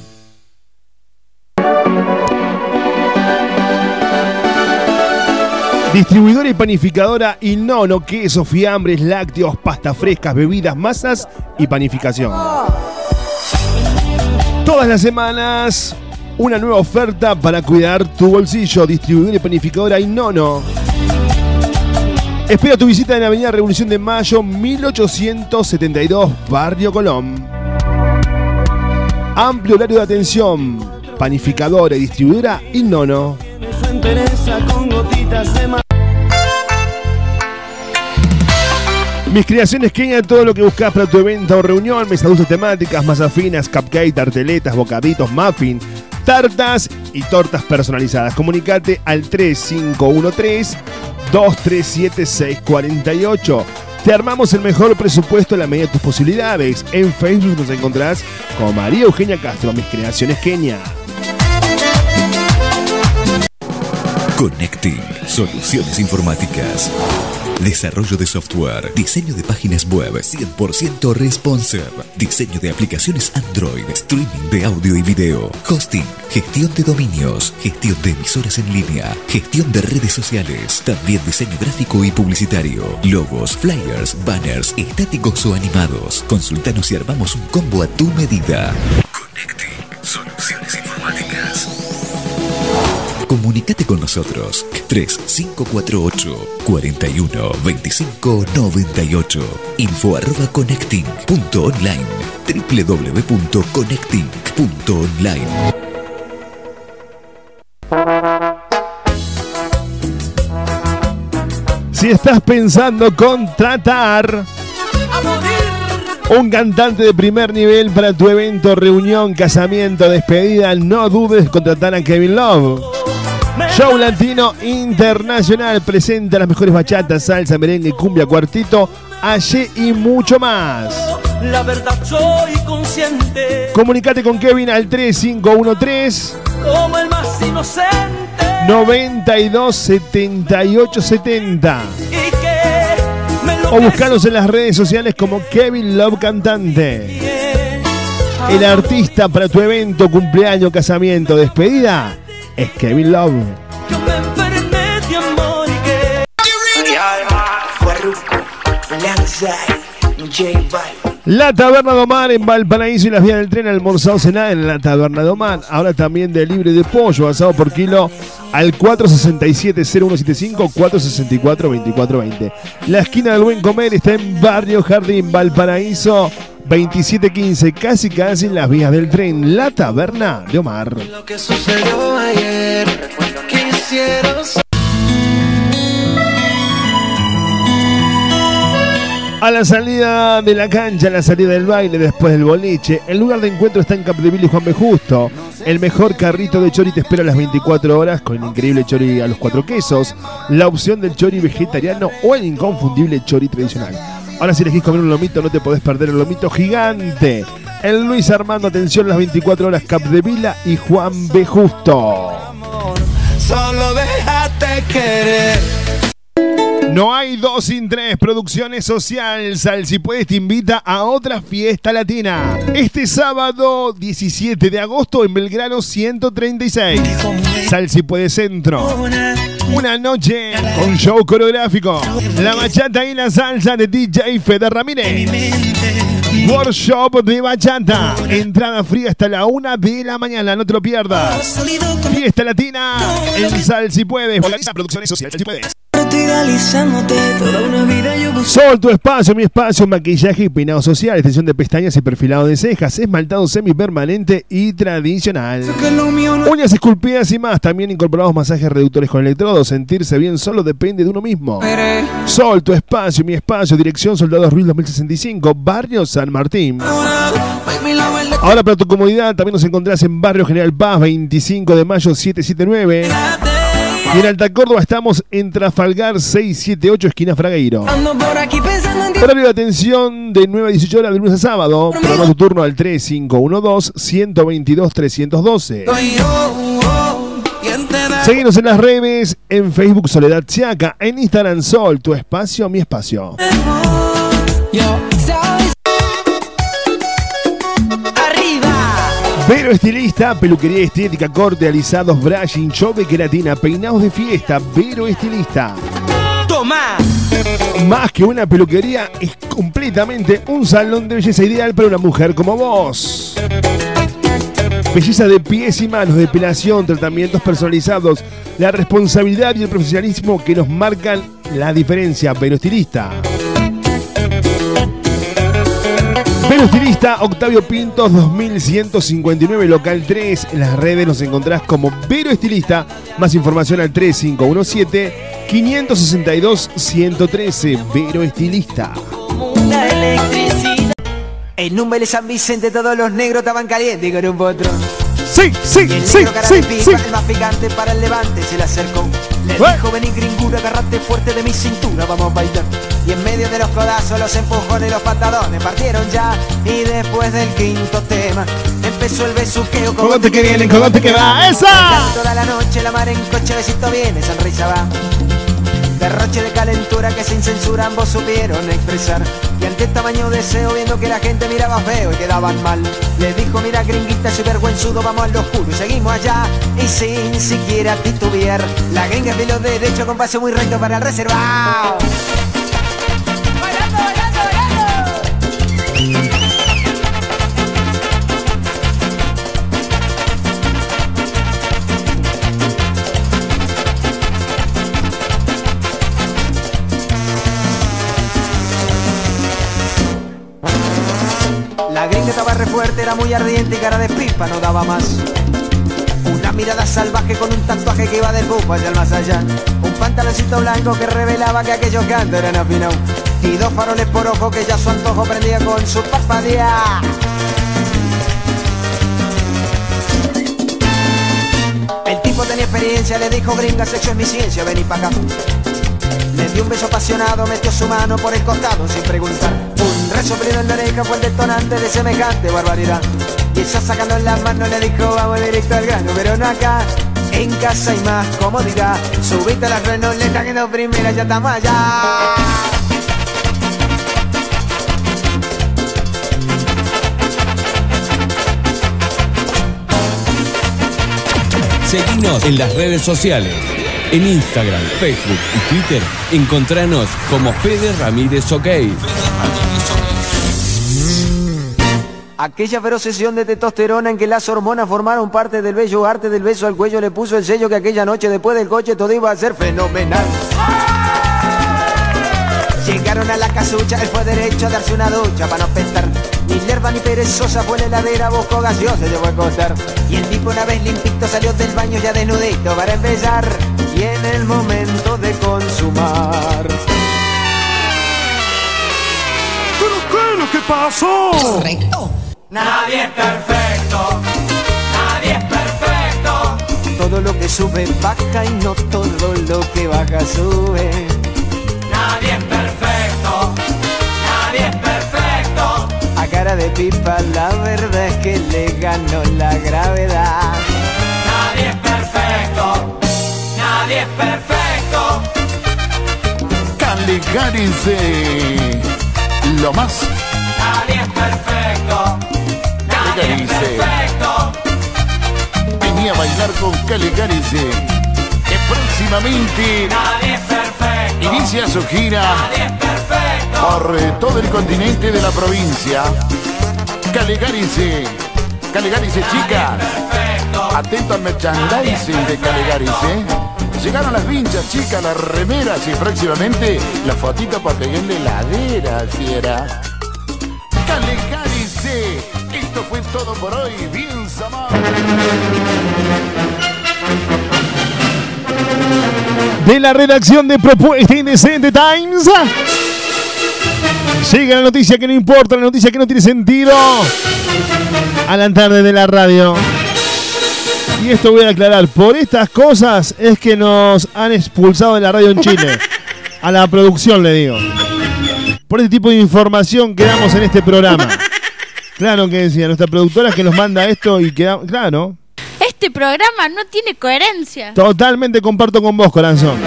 S7: Distribuidora y panificadora Inono, queso, fiambres, lácteos, pastas frescas, bebidas, masas y panificación. Todas las semanas, una nueva oferta para cuidar tu bolsillo. Distribuidora y panificadora Inono. Espera tu visita en Avenida Revolución de Mayo, 1872, Barrio Colón. Amplio horario de atención. Panificadora y distribuidora Inono.
S5: Su entereza con gotitas de.
S7: Mis creaciones Kenia, todo lo que buscas para tu evento o reunión, mesas dulces temáticas, masas finas, cupcake, tarteletas, bocaditos, muffin, tartas y tortas personalizadas. Comunicate al 3513 237 648 Te armamos el mejor presupuesto a la medida de tus posibilidades. En Facebook nos encontrás como María Eugenia Castro, Mis Creaciones Kenia.
S16: Connecting Soluciones Informáticas. Desarrollo de software, diseño de páginas web 100% responsive, diseño de aplicaciones Android, streaming de audio y video, hosting, gestión de dominios, gestión de emisoras en línea, gestión de redes sociales, también diseño gráfico y publicitario, logos, flyers, banners, estáticos o animados. Consultanos y armamos un combo a tu medida. Connecting Soluciones Informáticas. Comunicate con nosotros. 3548 41 25 98 info arroba connecting.online www.connecting.online
S7: Si estás pensando contratar un cantante de primer nivel para tu evento, reunión, casamiento, despedida, no dudes contratar a Kevin Love. Show Latino Internacional presenta las mejores bachatas, salsa, merengue, cumbia, cuartito, allí y mucho más.
S5: La verdad soy consciente
S7: Comunicate con Kevin al 3513
S5: como el más inocente
S7: 92 78 70
S5: y que me lo
S7: o buscanos en las redes sociales como Kevin Love Cantante. El artista para tu evento, cumpleaños, casamiento, despedida es Kevin Love. La Taberna de Omar en Valparaíso y las vías del tren almorzado cenar en la Taberna de Omar. Ahora también de libre de pollo asado por kilo al 467-0175 464-2420. La esquina del buen comer está en Barrio Jardín, Valparaíso 2715, casi casi en las vías del tren. La Taberna de Omar.
S5: lo que sucedió ayer
S7: A la salida de la cancha, a la salida del baile, después del boliche, el lugar de encuentro está en Capdeville y Juan B. Justo. El mejor carrito de chori te espera a las 24 horas con el increíble chori a los cuatro quesos, la opción del chori vegetariano o el inconfundible chori tradicional. Ahora si elegís comer un lomito no te podés perder el lomito gigante. El Luis Armando, atención, las 24 horas Capdevila y Juan B. Justo.
S5: solo déjate querer
S7: No hay dos sin tres. Producciones Social. Sal si puedes te invita a otra fiesta latina. Este sábado 17 de agosto en Belgrano 136. Sal si puedes centro. Una noche con show coreográfico. La bachata y la salsa de DJ Fede Ramírez. Workshop de bachata. Entrada fría hasta la una de la mañana. No te lo pierdas. Fiesta latina en Sal si puedes. Organiza Producciones Social. Si puedes.
S5: Toda una vida yo busco
S7: Sol, tu espacio, mi espacio, maquillaje y peinado social, extensión de pestañas y perfilado de cejas, esmaltado semipermanente y tradicional.
S5: no
S7: Uñas esculpidas y más, también incorporados masajes reductores con electrodos. Sentirse bien solo depende de uno mismo. Sol, tu espacio, mi espacio, dirección Soldados Ruiz 2065, Barrio San Martín. Ahora para tu comodidad también nos encontrás en Barrio General Paz 25 de mayo 779. Y en Alta Córdoba estamos en Trafalgar 678 esquina Fragueiro. Horario de atención de 9 a 18 horas de lunes a sábado. Programa tu turno al 3512-122-312.
S5: Soy yo, oh, ¿quién te da
S7: Seguinos en las redes, en Facebook Soledad Chiaca, en Instagram Sol, tu espacio, mi espacio. Vero Estilista, peluquería estética, corte, alisados, brushing, show de queratina, peinados de fiesta. Vero Estilista.
S5: toma
S7: Más que una peluquería, es completamente un salón de belleza ideal para una mujer como vos. Belleza de pies y manos, depilación, tratamientos personalizados, la responsabilidad y el profesionalismo que nos marcan la diferencia. Vero Estilista. Vero Estilista, Octavio Pintos 2159, local 3. En las redes nos encontrás como Vero Estilista. Más información al 3517-562-113. Vero Estilista.
S5: en número de San Vicente todos los negros estaban calientes con un potro
S7: Sí, sí,
S5: el
S7: sí,
S5: negro
S7: sí,
S5: pipa,
S7: sí.
S5: el más picante para el levante se le acercó le
S7: Eh.
S5: dijo vení gringura agarrate fuerte de mi cintura vamos a bailar
S18: Y en medio de los codazos, los empujones los patadones partieron ya. Y después del quinto tema, empezó el besuqueo.
S7: Cogote que viene, cogote que va. ¡Esa!
S18: Toda la noche la mar en coche, besito viene, sonrisa va. Derroche de calentura que sin censura ambos supieron expresar. Y ante este tamaño deseo, viendo que la gente miraba feo y quedaban mal, le dijo: Mira, gringuita, soy vergüenzudo, vamos al oscuro y seguimos allá. Y sin siquiera titubear, la gringa de los derecho con paso muy recto para el reservado. Era muy ardiente y cara de pipa no daba más. Una mirada salvaje con un tatuaje que iba del bufo hacia el más allá. Un pantaloncito blanco que revelaba que aquellos cantos eran afinados. Y dos faroles por ojo que ya su antojo prendía con su parpadea. El tipo tenía experiencia, le dijo gringa, sexo es mi ciencia, vení pa' acá. Le dio un beso apasionado, metió su mano por el costado sin preguntar. Un resoplido en la oreja fue el detonante de semejante barbaridad. Y ella sacando las manos le dijo, vamos directo al grano, pero no acá. En casa hay más comodidad. Subiste a la renoleta que no primera, ya estamos allá.
S21: Seguinos en las redes sociales. En Instagram, Facebook y Twitter, encontranos como Fede Ramírez OK.
S18: Aquella feroz sesión de testosterona en que las hormonas formaron parte del bello arte del beso al cuello le puso el sello que aquella noche después del coche todo iba a ser fenomenal. Llegaron a la casucha, él fue derecho a darse una ducha para no pensar. Ni lerva ni perezosa fue a la heladera, buscó gaseosa, llevó a acostar. Y el tipo una vez limpito salió del baño ya desnudito para empezar. Y en el momento de consumar.
S10: ¿Pero qué es lo que pasó?
S18: Correcto.
S5: Nadie es perfecto, nadie es perfecto.
S18: Todo lo que sube baja y no todo lo que baja sube.
S5: Nadie es perfecto, nadie es perfecto.
S18: A cara de pipa la verdad es que le ganó la gravedad.
S5: Nadie es perfecto, nadie es perfecto.
S10: Caligarice. Lo más.
S5: Nadie es perfecto, nadie es
S10: Caligarice.
S5: perfecto.
S10: Venía a bailar con Caligarice. Que próximamente
S5: Nadie es perfecto,
S10: inicia su gira
S5: nadie es perfecto.
S10: por eh, todo el continente de la provincia. Caligarice. Caligarice, chicas. Atento al merchandising de Caligarice. Llegaron las vinchas, chicas, las remeras y próximamente la fotito para pegar la heladera, fiera. Caligarice. Esto fue todo por hoy. Bien,
S7: de la redacción de Propuesta Indecente Times. Llega la noticia que no importa, la noticia que no tiene sentido. A la tarde de la radio. Y esto voy a aclarar. Por estas cosas es que nos han expulsado de la radio en Chile. A la producción le digo. Por este tipo de información que damos en este programa. Claro que decía, nuestra productora es que nos manda esto y queda. Claro.
S22: Este programa no tiene coherencia.
S7: Totalmente comparto con vos, corazón.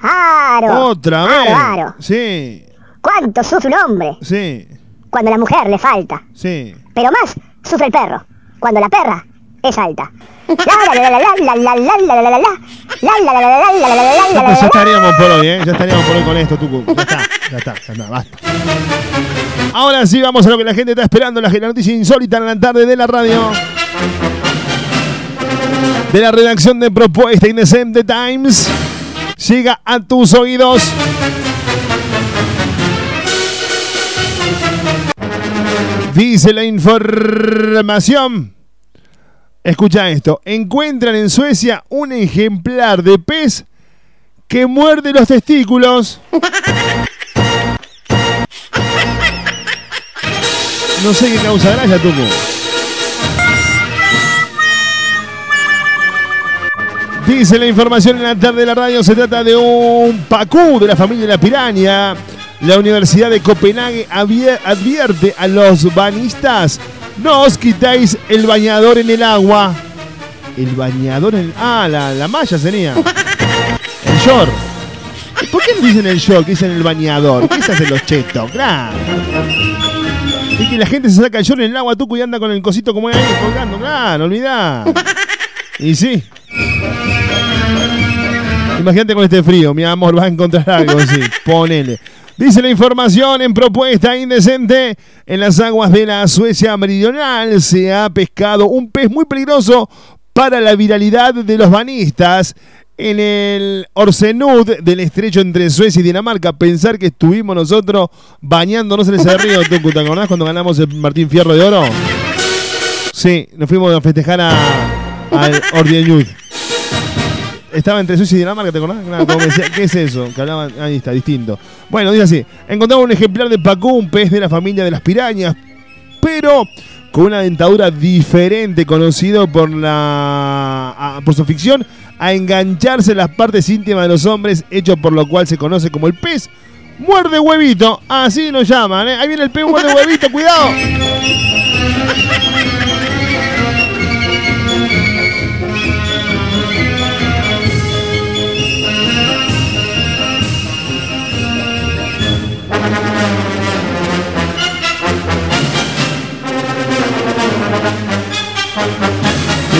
S14: Aro.
S7: Otra
S14: Aro,
S7: vez.
S14: aro.
S7: Sí,
S14: ¿Cuánto sufre un hombre?
S7: Sí.
S14: Cuando la mujer le falta.
S7: Sí.
S14: Pero más sufre el perro. Cuando la perra es alta.
S7: Pues ya estaríamos por hoy, ¿eh? Ya estaríamos por hoy con esto, Tucu. Ya está, ya está, ya está, basta. Ahora sí, vamos a lo que la gente está esperando, la noticia insólita en la tarde de la radio. De la redacción de Propuesta Indecente Times. Llega a tus oídos Dice la información. Escucha esto. Encuentran en Suecia un ejemplar de pez que muerde los testículos. No sé qué causa gracia, Tuco. Dice la información en la tarde de la radio, se trata de un pacú de la familia de la piraña. La Universidad de Copenhague advierte a los bañistas, no os quitáis el bañador en el agua. El bañador en... Ah, la, la malla sería. El short. ¿Por qué no dicen el short? Dicen el bañador. ¿Qué se hacen los chetos? Claro. Y que la gente se saca el short en el agua, tú y anda con el cosito como ahí colgando. Claro, olvidá. Y sí. Imagínate con este frío, mi amor, vas a encontrar algo, sí. Ponele. Dice la información en propuesta indecente. En las aguas de la Suecia meridional se ha pescado un pez muy peligroso para la viralidad de los banistas. En el Orsenud del estrecho entre Suecia y Dinamarca, pensar que estuvimos nosotros bañándonos en ese río, ¿te acordás cuando ganamos el Martín Fierro de Oro? Sí, nos fuimos a festejar a, al. Estaba entre Suecia y Dinamarca, ¿te acordás? Decía, ¿Qué es eso? Que hablaban, ahí está, distinto. Bueno, dice así: encontramos un ejemplar de pacú, un pez de la familia de las pirañas, pero con una dentadura diferente, conocido por la por su ficción a engancharse en las partes íntimas de los hombres, hecho por lo cual se conoce como el pez muerde huevito. Así lo llaman, ¿eh? Ahí viene el pez muerde huevito, cuidado.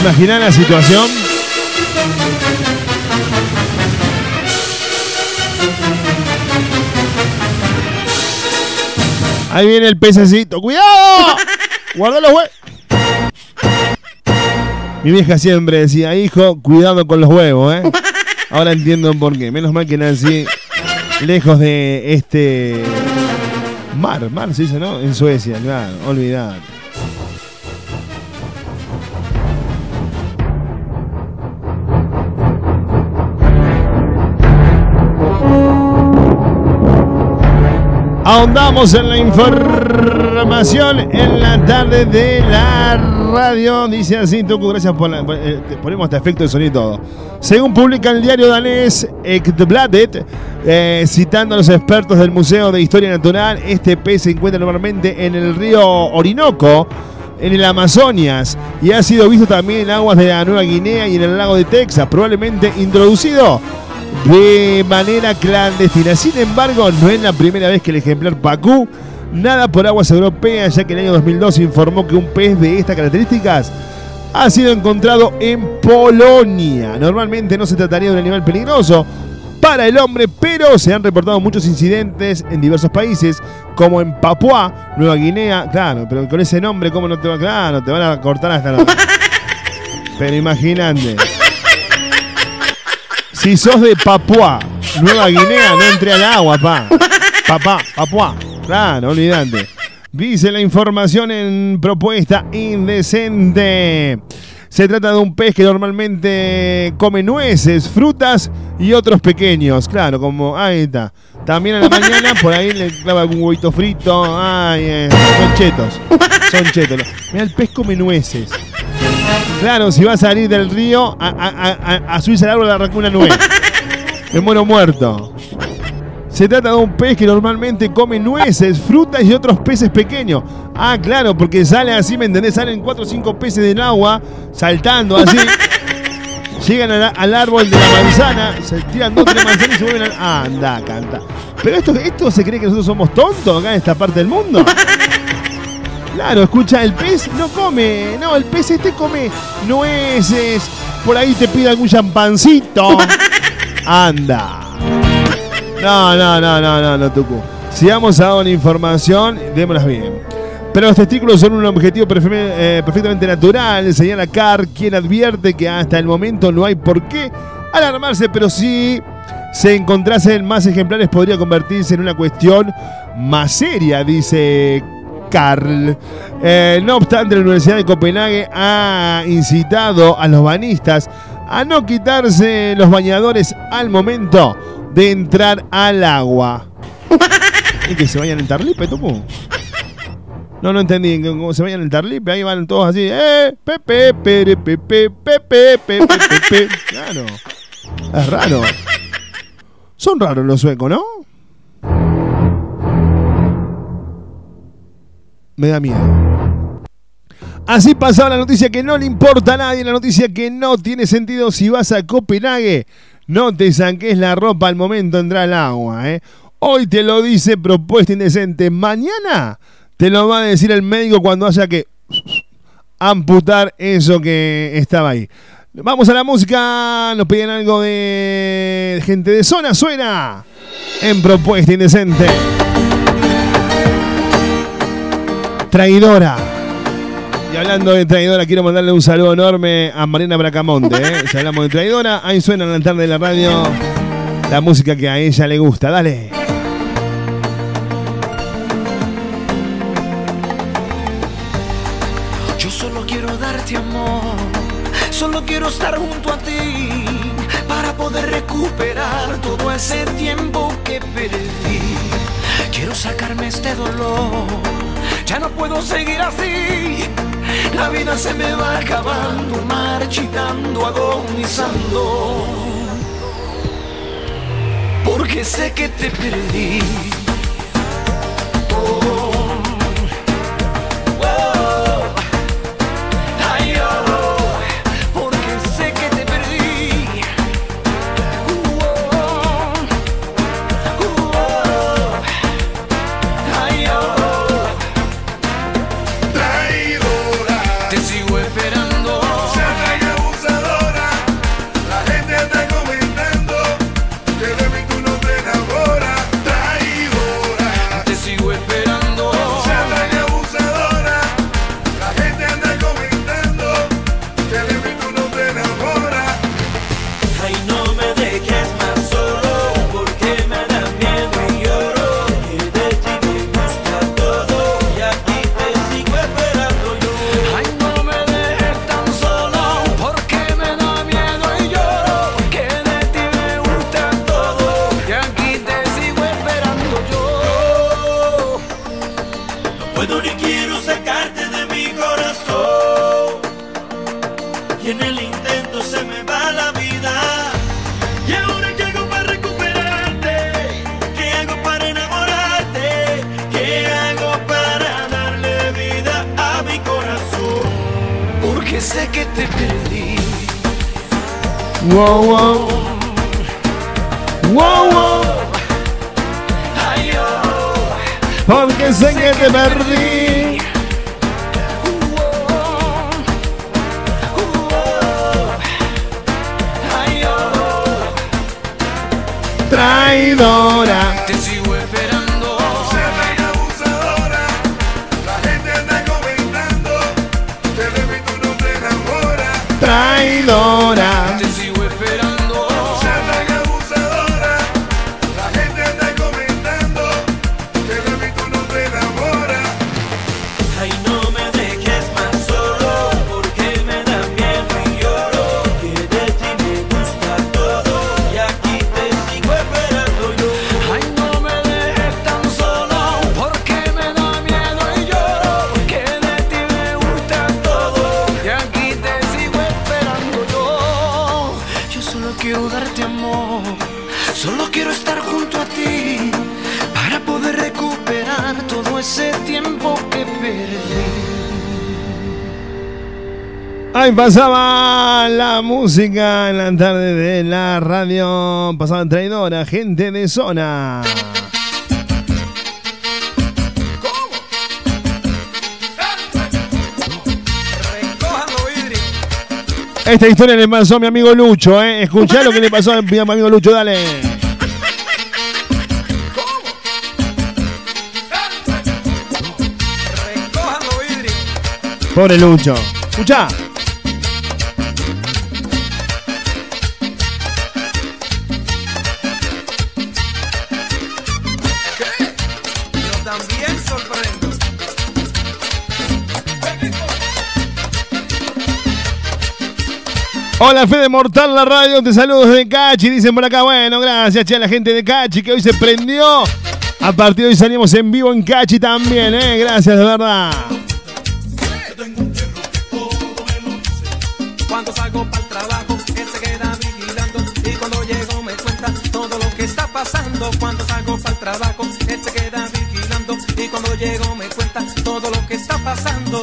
S7: ¿Te imaginas la situación? Ahí viene el pececito. ¡Cuidado! Guarda los huevos. Mi vieja siempre decía, hijo, cuidado con los huevos, ¿eh? Ahora entiendo por qué. Menos mal que nací lejos de este mar. Mar se dice, ¿no? En Suecia, claro. Olvidate. Ahondamos en la información en la tarde de la radio. Dice así, Tucu, gracias por la. eh, ponemos hasta efecto de sonido y todo. Según publica el diario danés Ekbladet, eh, citando a los expertos del Museo de Historia Natural, este pez se encuentra normalmente en el río Orinoco, en el Amazonas, y ha sido visto también en aguas de la Nueva Guinea y en el lago de Texas, probablemente introducido de manera clandestina. Sin embargo, no es la primera vez que el ejemplar Pacú nada por aguas europeas, ya que en el año 2002 se informó que un pez de estas características ha sido encontrado en Polonia. Normalmente no se trataría de un animal peligroso para el hombre, pero se han reportado muchos incidentes en diversos países, como en Papua, Nueva Guinea. Claro, pero con ese nombre, ¿cómo no te va? Claro, te van a cortar hasta la... Pero imagínate. Si sos de Papua, Nueva Guinea, no entre al agua, pa. Papá, Papua. Claro, olvidante. Dice la información en propuesta indecente. Se trata de un pez que normalmente come nueces, frutas y otros pequeños. Claro, como. Ahí está. También a la mañana por ahí le clava algún huevito frito. Ay, eh, son chetos. Son chetos. Mira, el pez come nueces. Claro, si va a salir del río, a, a, a, a subirse al árbol le arrancó una nuez. Me muero muerto. Se trata de un pez que normalmente come nueces, frutas y otros peces pequeños. Ah, claro, porque sale así, ¿me entendés? Salen 4 o 5 peces del agua, saltando así. Llegan al, al árbol de la manzana, se tiran dos tres manzanas y se vuelven a... Ah, anda, canta. Pero esto, esto se cree que nosotros somos tontos acá en esta parte del mundo. Claro, escucha, el pez no come, no, el pez este come nueces, por ahí te pide algún champancito. Anda. No, no, no, no, no, no, Tucu. Si vamos a dar una información, démoslas bien. Pero los testículos son un objetivo eh, perfectamente natural, señala Carr, quien advierte que hasta el momento no hay por qué alarmarse, pero si se encontrasen más ejemplares podría convertirse en una cuestión más seria, dice Carl. Eh, no obstante, la Universidad de Copenhague ha incitado a los banistas a no quitarse los bañadores al momento de entrar al agua. ¿Y que se vayan en Tarlipe, Tucu? No, no entendí. Como se vayan el tarlipe, ahí van todos así. Eh, pepe, pere, pepe, pepe, pepe, pepe. Claro. Es raro. Son raros los suecos, ¿no? Me da miedo. Así pasaba la noticia que no le importa a nadie, la noticia que no tiene sentido si vas a Copenhague. No te saques la ropa al momento de entrar al agua. ¿eh? Hoy te lo dice propuesta indecente. Mañana te lo va a decir el médico cuando haya que amputar eso que estaba ahí. Vamos a la música. Nos piden algo de gente de zona. Suena en propuesta indecente. Traidora. Y hablando de traidora, quiero mandarle un saludo enorme a Mariana Bracamonte. ¿eh? Si hablamos de traidora, ahí suena en la tarde de la radio la música que a ella le gusta. Dale.
S23: Yo solo quiero darte amor, solo quiero estar junto a ti para poder recuperar todo ese tiempo que perdí. Quiero sacarme este dolor, ya no puedo seguir así. La vida se me va acabando, marchitando, agonizando. Porque sé que te perdí. Oh.
S7: Pasaba la música en la tarde de la radio. Pasaba traidora, gente de zona. Esta historia le pasó a mi amigo Lucho, ¿eh? Escuchá lo que le pasó a mi amigo Lucho, dale. Pobre Lucho. Escuchá. Hola Fede Mortal, la radio, te saludo desde Cachi, dicen por acá, bueno, gracias che, a la gente de Cachi que hoy se prendió A partir de hoy salimos en vivo en Cachi también, ¿eh? Gracias, de verdad.
S17: Cuando salgo para el trabajo, él se queda vigilando y cuando llego me cuenta todo lo que está pasando. Cuando salgo para el trabajo, él se queda vigilando y cuando llego me cuenta todo lo que está pasando.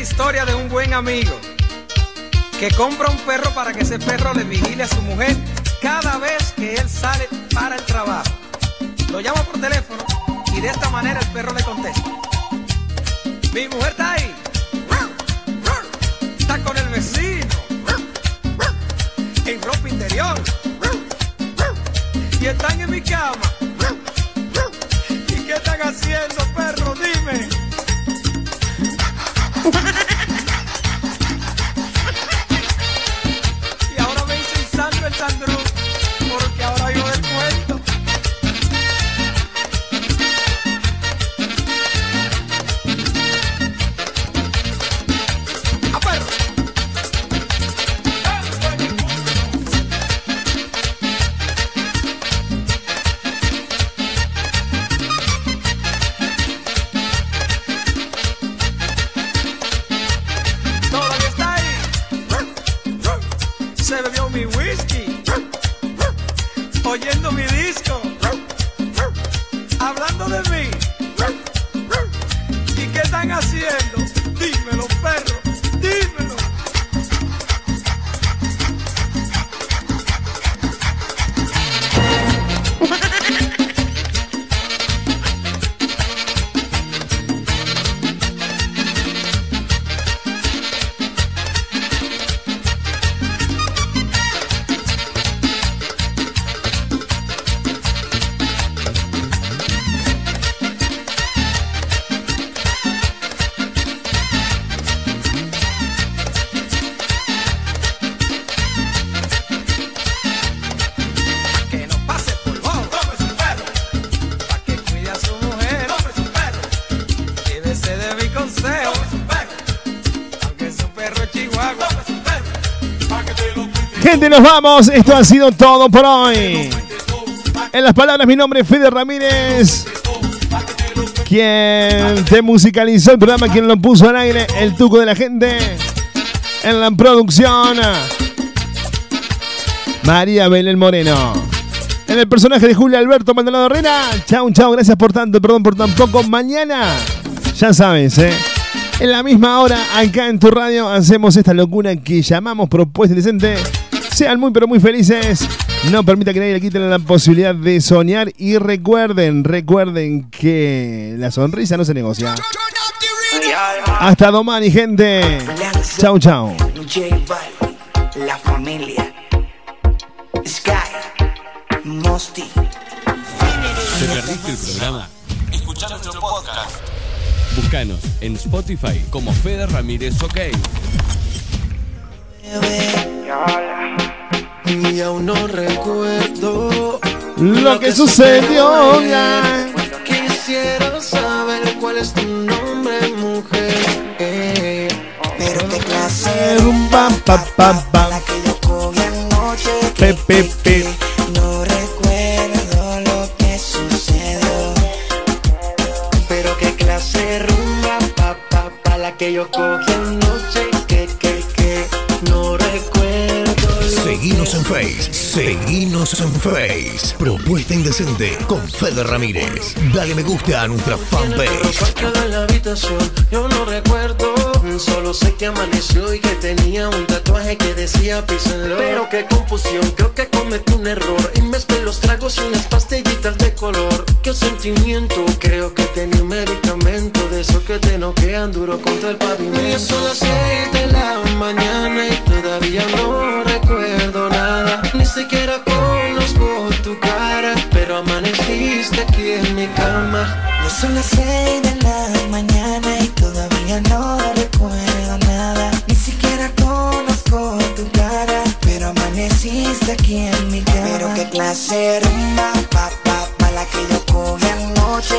S17: Historia de un buen amigo que compra un perro para que ese perro le vigile a su mujer cada vez que él sale para el trabajo. Lo llama por teléfono y de esta manera el perro le contesta. Mi mujer está ahí. Está con el vecino. En ropa interior. Y están en mi cama. ¿Y qué están haciendo, perro? Dime. Sandro
S7: vamos. Esto ha sido todo por hoy. En las palabras, mi nombre es Fede Ramírez. Quien te musicalizó el programa, quien lo puso al aire, el tuco de la gente. En la producción, María Belén Moreno. En el personaje de Julio Alberto Maldonado Herrera. Chau, chau, gracias por tanto, perdón por tan poco. Mañana, ya sabes, ¿eh? En la misma hora, acá en tu radio, hacemos esta locura que llamamos Propuesta Indecente. Sean muy, pero muy felices. No permita que nadie le quite la posibilidad de soñar. Y recuerden, recuerden que la sonrisa no se negocia. Hasta domani, gente. Chau, chau.
S24: La familia, Sky, Mosty.
S11: ¿Te perdiste el programa?
S25: Escucha nuestro podcast.
S11: Búscanos en Spotify como Fede Ramírez OK.
S5: Y aún no recuerdo
S7: Lo que sucedió.
S5: Quisiera saber cuál es tu nombre, mujer.
S24: Pero qué clase
S7: Rumba, pa, pa, pa.
S24: anoche
S7: Pe, pe, pe.
S24: no recuerdo lo que sucedió.
S5: pero qué clase rumba, pa, pa, pa, la que yo cogí anoche.
S6: Seguinos en Face, seguinos en Face. Propuesta Indecente con Fede Ramírez. Dale me gusta a nuestra fanpage.
S5: En yo no recuerdo. Solo sé que amaneció y que tenía un tatuaje que decía písenlo. Pero qué confusión, creo que cometí un error. Y mezclé los tragos unas pastillitas de color. Qué sentimiento, creo que tenía un medicamento de esos que te noquean duro contra el pavimento. Y son las seis de la mañana y todavía no recuerdo ni siquiera conozco tu cara, pero amaneciste aquí en mi cama.
S24: No son las seis de la mañana y todavía no recuerdo nada,
S5: ni siquiera conozco tu cara, pero amaneciste aquí en mi cama. Pero qué clase rumba, pa, pa, la que yo cogí anoche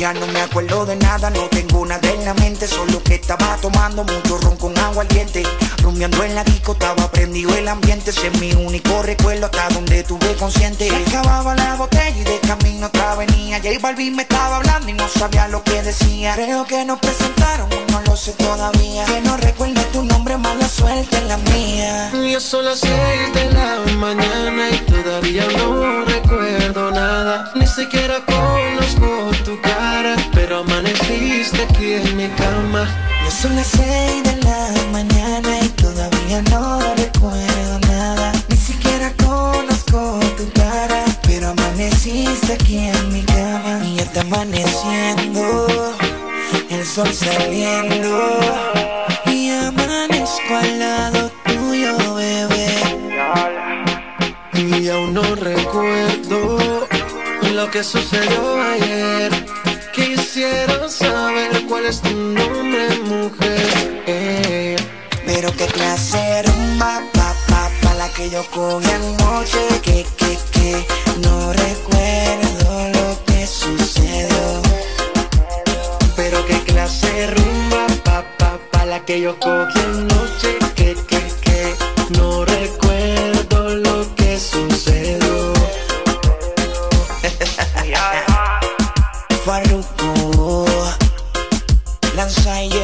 S24: Ya no me acuerdo de nada, no tengo nada en la mente Solo que estaba tomando mucho ron con agua al diente. Rumbeando en la disco, estaba prendido el ambiente. Ese es mi único recuerdo hasta donde tuve consciente. Se acababa la botella y de camino otra venía J Balvin me estaba hablando y no sabía lo que decía. Creo que nos presentaron, no lo sé todavía. Que no recuerdo tu nombre, mala suerte en la mía.
S5: Ya son las seis de la mañana y todavía no recuerdo nada. Ni siquiera conozco tu cara, pero amaneciste aquí en mi cama.
S24: Son las seis de la mañana y todavía no recuerdo nada. Ni siquiera conozco tu cara, pero amaneciste aquí en mi cama. Y ya está amaneciendo, el sol saliendo. Y amanezco al lado tuyo, bebé.
S5: Y aún no recuerdo lo que sucedió ayer. Quisiera saber cuál es tu nombre, mujer. Eh,
S24: Pero qué clase rumba, pa, pa, pa, la que yo cogí anoche, que, que, que, no recuerdo lo que sucedió.
S5: Pero qué clase rumba, pa, pa, pa, la que yo cogí anoche. Que, que, que, no recuerdo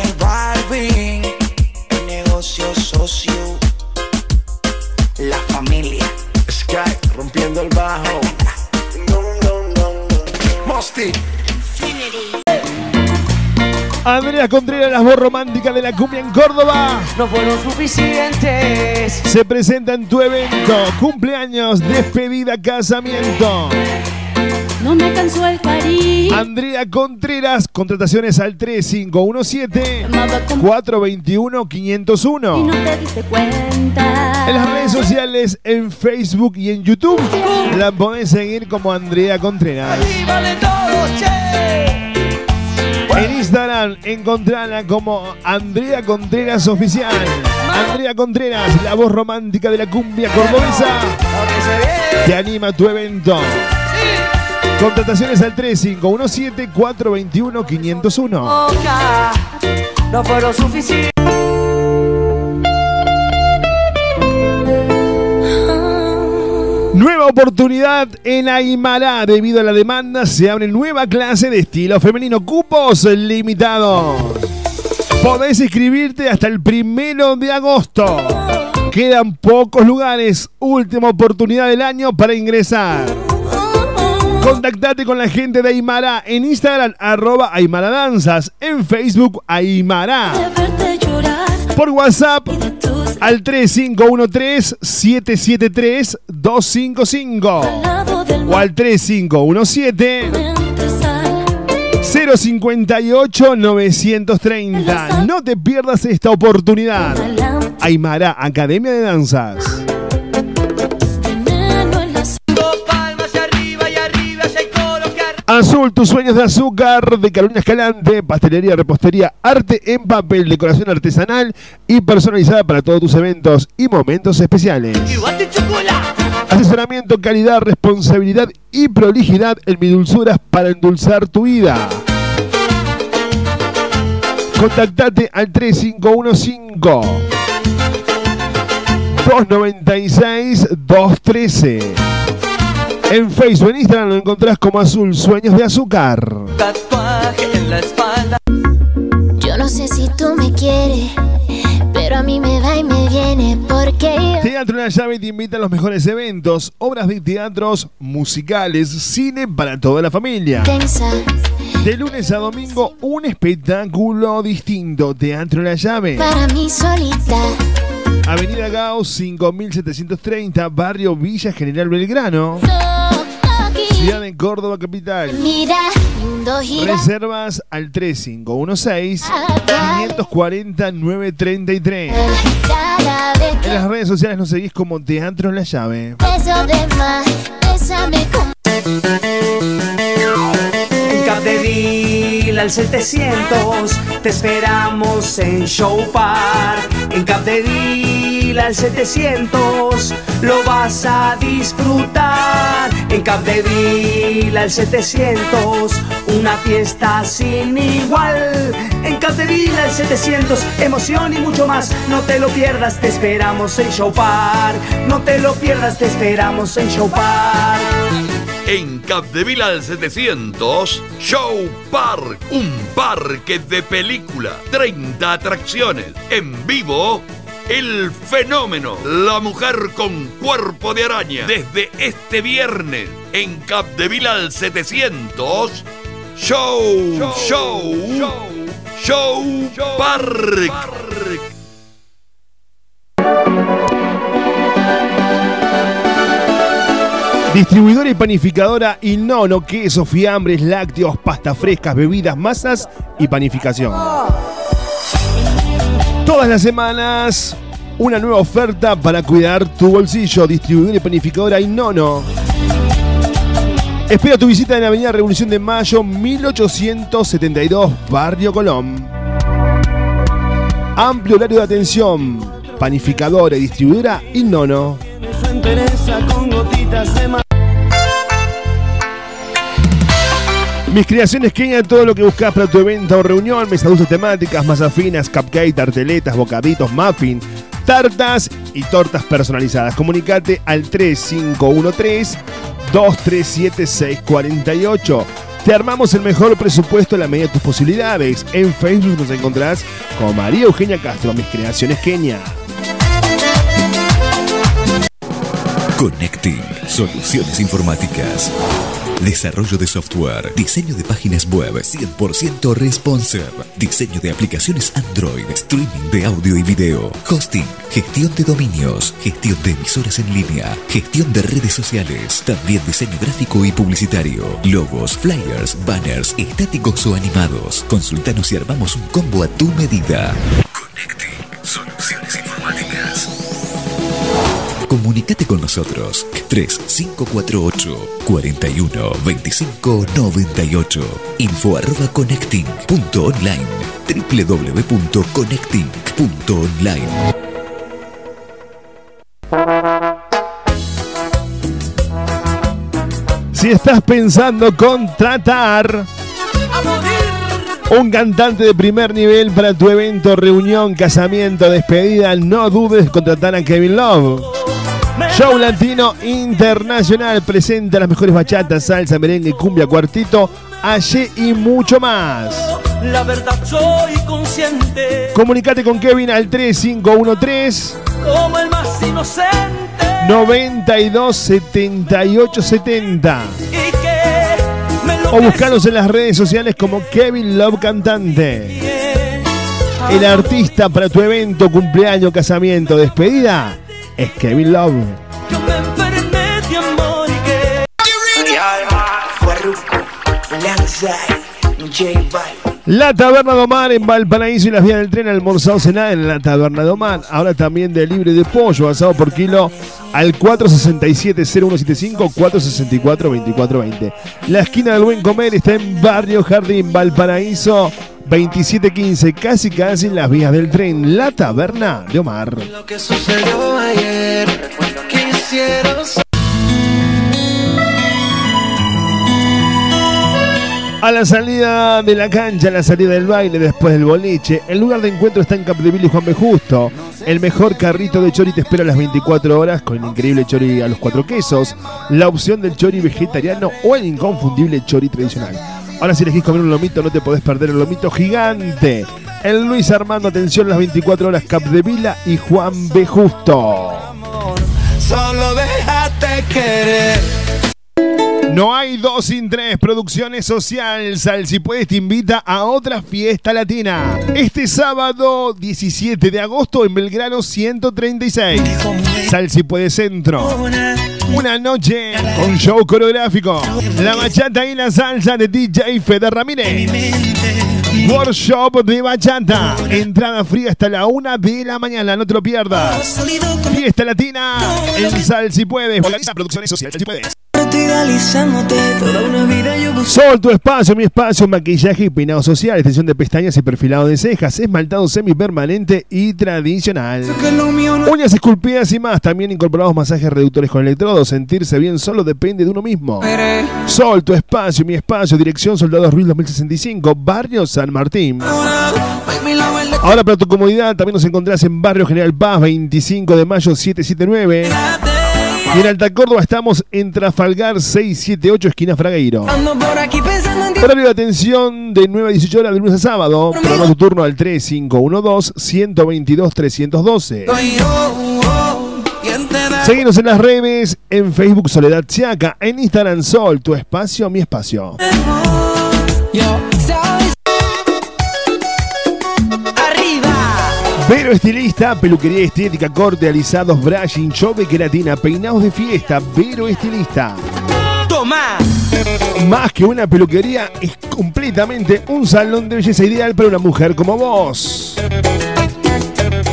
S24: El Barbie, el negocio socio, la familia.
S5: Sky rompiendo el bajo. Mosty.
S7: Andrea Contreras, la voz romántica de la cumbia en Córdoba.
S15: No fueron suficientes.
S7: Se presenta en tu evento, cumpleaños, despedida, casamiento.
S26: No me cansó el cariño.
S7: Andrea Contreras, contrataciones al 3517-421-501.
S26: Y no te diste cuenta.
S7: En las redes sociales, en Facebook y en YouTube, la podés seguir como Andrea Contreras. En Instagram, encontrala como Andrea Contreras Oficial. Andrea Contreras, la voz romántica de la cumbia cordobesa, te anima a tu evento. Contrataciones al 3517-421-501.
S15: Boca, No fueron suficientes.
S7: Nueva oportunidad en Aymara. Debido a la demanda, se abre nueva clase de estilo femenino. Cupos limitados. Podés inscribirte hasta el primero de agosto. Quedan pocos lugares. Última oportunidad del año para ingresar. Contactate con la gente de Aymara en Instagram, arroba Aymara Danzas, en Facebook Aymara. Por WhatsApp al 3513-773-255 o al 3517-058-930. No te pierdas esta oportunidad. Aymara, Academia de Danzas. Azul, tus sueños de azúcar de Carolina Escalante, pastelería, repostería, arte en papel, decoración artesanal y personalizada para todos tus eventos y momentos especiales. Asesoramiento, calidad, responsabilidad y prolijidad en mi dulzuras para endulzar tu vida. Contactate al 3515 296 213. En Facebook, en Instagram lo encontrás como Azul Sueños de Azúcar.
S15: Tatuaje en la espalda.
S8: Yo no sé si tú me quieres, pero a mí me va y me viene porque yo...
S7: Teatro La Llave te invita a los mejores eventos, obras de teatros, musicales, cine para toda la familia.
S8: Tensa.
S7: De lunes a domingo, un espectáculo distinto. Teatro La Llave.
S8: Para mí solita.
S7: Avenida Gauss 5730, Barrio Villa General Belgrano. Ciudad de Córdoba Capital.
S8: Mira, mundo gira.
S7: Reservas al 3516-540-933.
S8: Cada vez
S7: En las redes sociales nos seguís como Teatro La Llave.
S27: Capdeville al 700 te esperamos en Show Park. En Capdeville al 700 lo vas a disfrutar. En Capdeville al 700 una fiesta sin igual. En Capdeville al 700 emoción y mucho más. No te lo pierdas, te esperamos en Show Park. No te lo pierdas, te esperamos en Show Park.
S20: En Capdeville al 700, Show Park, un parque de película, 30 atracciones, en vivo, el fenómeno, la mujer con cuerpo de araña, desde este viernes, en Capdeville al 700, Show, Show, Show, Park.
S7: Distribuidora y panificadora Inono, queso, fiambres, lácteos, pastas frescas, bebidas, masas y panificación. Todas las semanas, una nueva oferta para cuidar tu bolsillo. Distribuidora y panificadora Inono. Espera tu visita en la Avenida Revolución de Mayo, 1872, Barrio Colón. Amplio horario de atención. Panificadora y distribuidora Inono. Mis creaciones Kenia, todo lo que buscas para tu evento o reunión, mesas dulces temáticas, masas finas, cupcake, tarteletas, bocaditos, muffin, tartas y tortas personalizadas. Comunicate al 3513-237-648. Te armamos el mejor presupuesto a la medida de tus posibilidades. En Facebook nos encontrás como María Eugenia Castro, Mis Creaciones Kenia.
S16: Connecting Soluciones Informáticas. Desarrollo de software, diseño de páginas web. 100% responsive, diseño de aplicaciones Android, streaming de audio y video, hosting, gestión de dominios, gestión de emisoras en línea, gestión de redes sociales, también diseño gráfico y publicitario, logos, flyers, banners, estáticos o animados. Consultanos y armamos un combo a tu medida. Connecting. Soluciones Informáticas. Comunicate con nosotros. 3548 41 25 98 info arroba connecting.online www.connecting.online
S7: Si estás pensando contratar un cantante de primer nivel para tu evento, reunión, casamiento, despedida, no dudes contratar a Kevin Love. Show Latino Internacional presenta las mejores bachatas, salsa, merengue, cumbia, cuartito, allí y mucho más.
S5: La verdad soy consciente.
S7: Comunicate con Kevin al 3513
S5: como el más inocente.
S7: 92 78 70
S5: y que me lo
S7: o buscanos en las redes sociales como Kevin Love Cantante. El artista para tu evento, cumpleaños, casamiento, despedida es Kevin Love. La Taberna de Omar en Valparaíso y las vías del tren almorzado cenada en la Taberna de Omar. Ahora también de libre de pollo asado por kilo al 467-0175 464-2420. La esquina del buen comer está en Barrio Jardín, Valparaíso 2715, casi casi en las vías del tren. La Taberna de Omar.
S5: lo que sucedió ayer
S7: A la salida de la cancha, a la salida del baile, después del boliche, el lugar de encuentro está en Capdeville y Juan B. Justo. El mejor carrito de chori te espera a las 24 horas con el increíble chori a los cuatro quesos, la opción del chori vegetariano o el inconfundible chori tradicional. Ahora si elegís comer un lomito no te podés perder el lomito gigante. El Luis Armando, atención, las 24 horas Capdevila y Juan B. Justo.
S5: solo déjate querer
S7: No hay dos sin tres. Producciones Social. Sal si puedes te invita a otra fiesta latina. Este sábado 17 de agosto en Belgrano 136. Sal si puedes centro. Una noche con show coreográfico. La bachata y la salsa de DJ Fede Ramírez. Workshop de bachata. Entrada fría hasta la una de la mañana. No te lo pierdas. Fiesta latina en Sal si puedes. Organiza Producciones Social. Sal si puedes.
S5: Toda una vida yo.
S7: Sol, tu espacio, mi espacio, maquillaje y peinado social, extensión de pestañas y perfilado de cejas, esmaltado semipermanente y tradicional. Uñas esculpidas y más, también incorporados masajes reductores con electrodos. Sentirse bien solo depende de uno mismo. Sol, tu espacio, mi espacio, dirección Soldados Ruiz 2065, Barrio San Martín. Ahora para tu comodidad también nos encontrás en Barrio General Paz 25 de mayo 779. Y en Alta Córdoba estamos en Trafalgar 678 esquina Fragueiro. Horario de atención de 9 a 18 horas de lunes a sábado. Programa tu turno al 3512-122-312.
S5: Soy yo, oh, ¿quién te da?
S7: Seguimos en las redes, en Facebook Soledad Chiaca, en Instagram Sol, tu espacio, mi espacio.
S5: Yo,
S7: Vero Estilista, peluquería estética, corte, alisados, brushing, show de queratina, peinados de fiesta. Vero Estilista.
S5: Toma.
S7: Más que una peluquería, es completamente un salón de belleza ideal para una mujer como vos.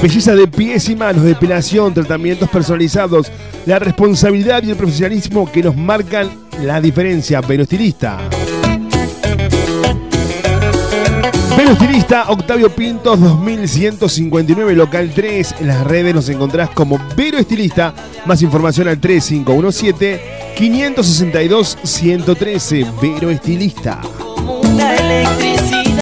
S7: Belleza de pies y manos, depilación, tratamientos personalizados, la responsabilidad y el profesionalismo que nos marcan la diferencia. Vero Estilista. Vero Estilista, Octavio Pintos 2159, local 3. En las redes nos encontrás como Vero Estilista. Más información al 3517 562 113. Vero Estilista.
S5: Una eléctrica.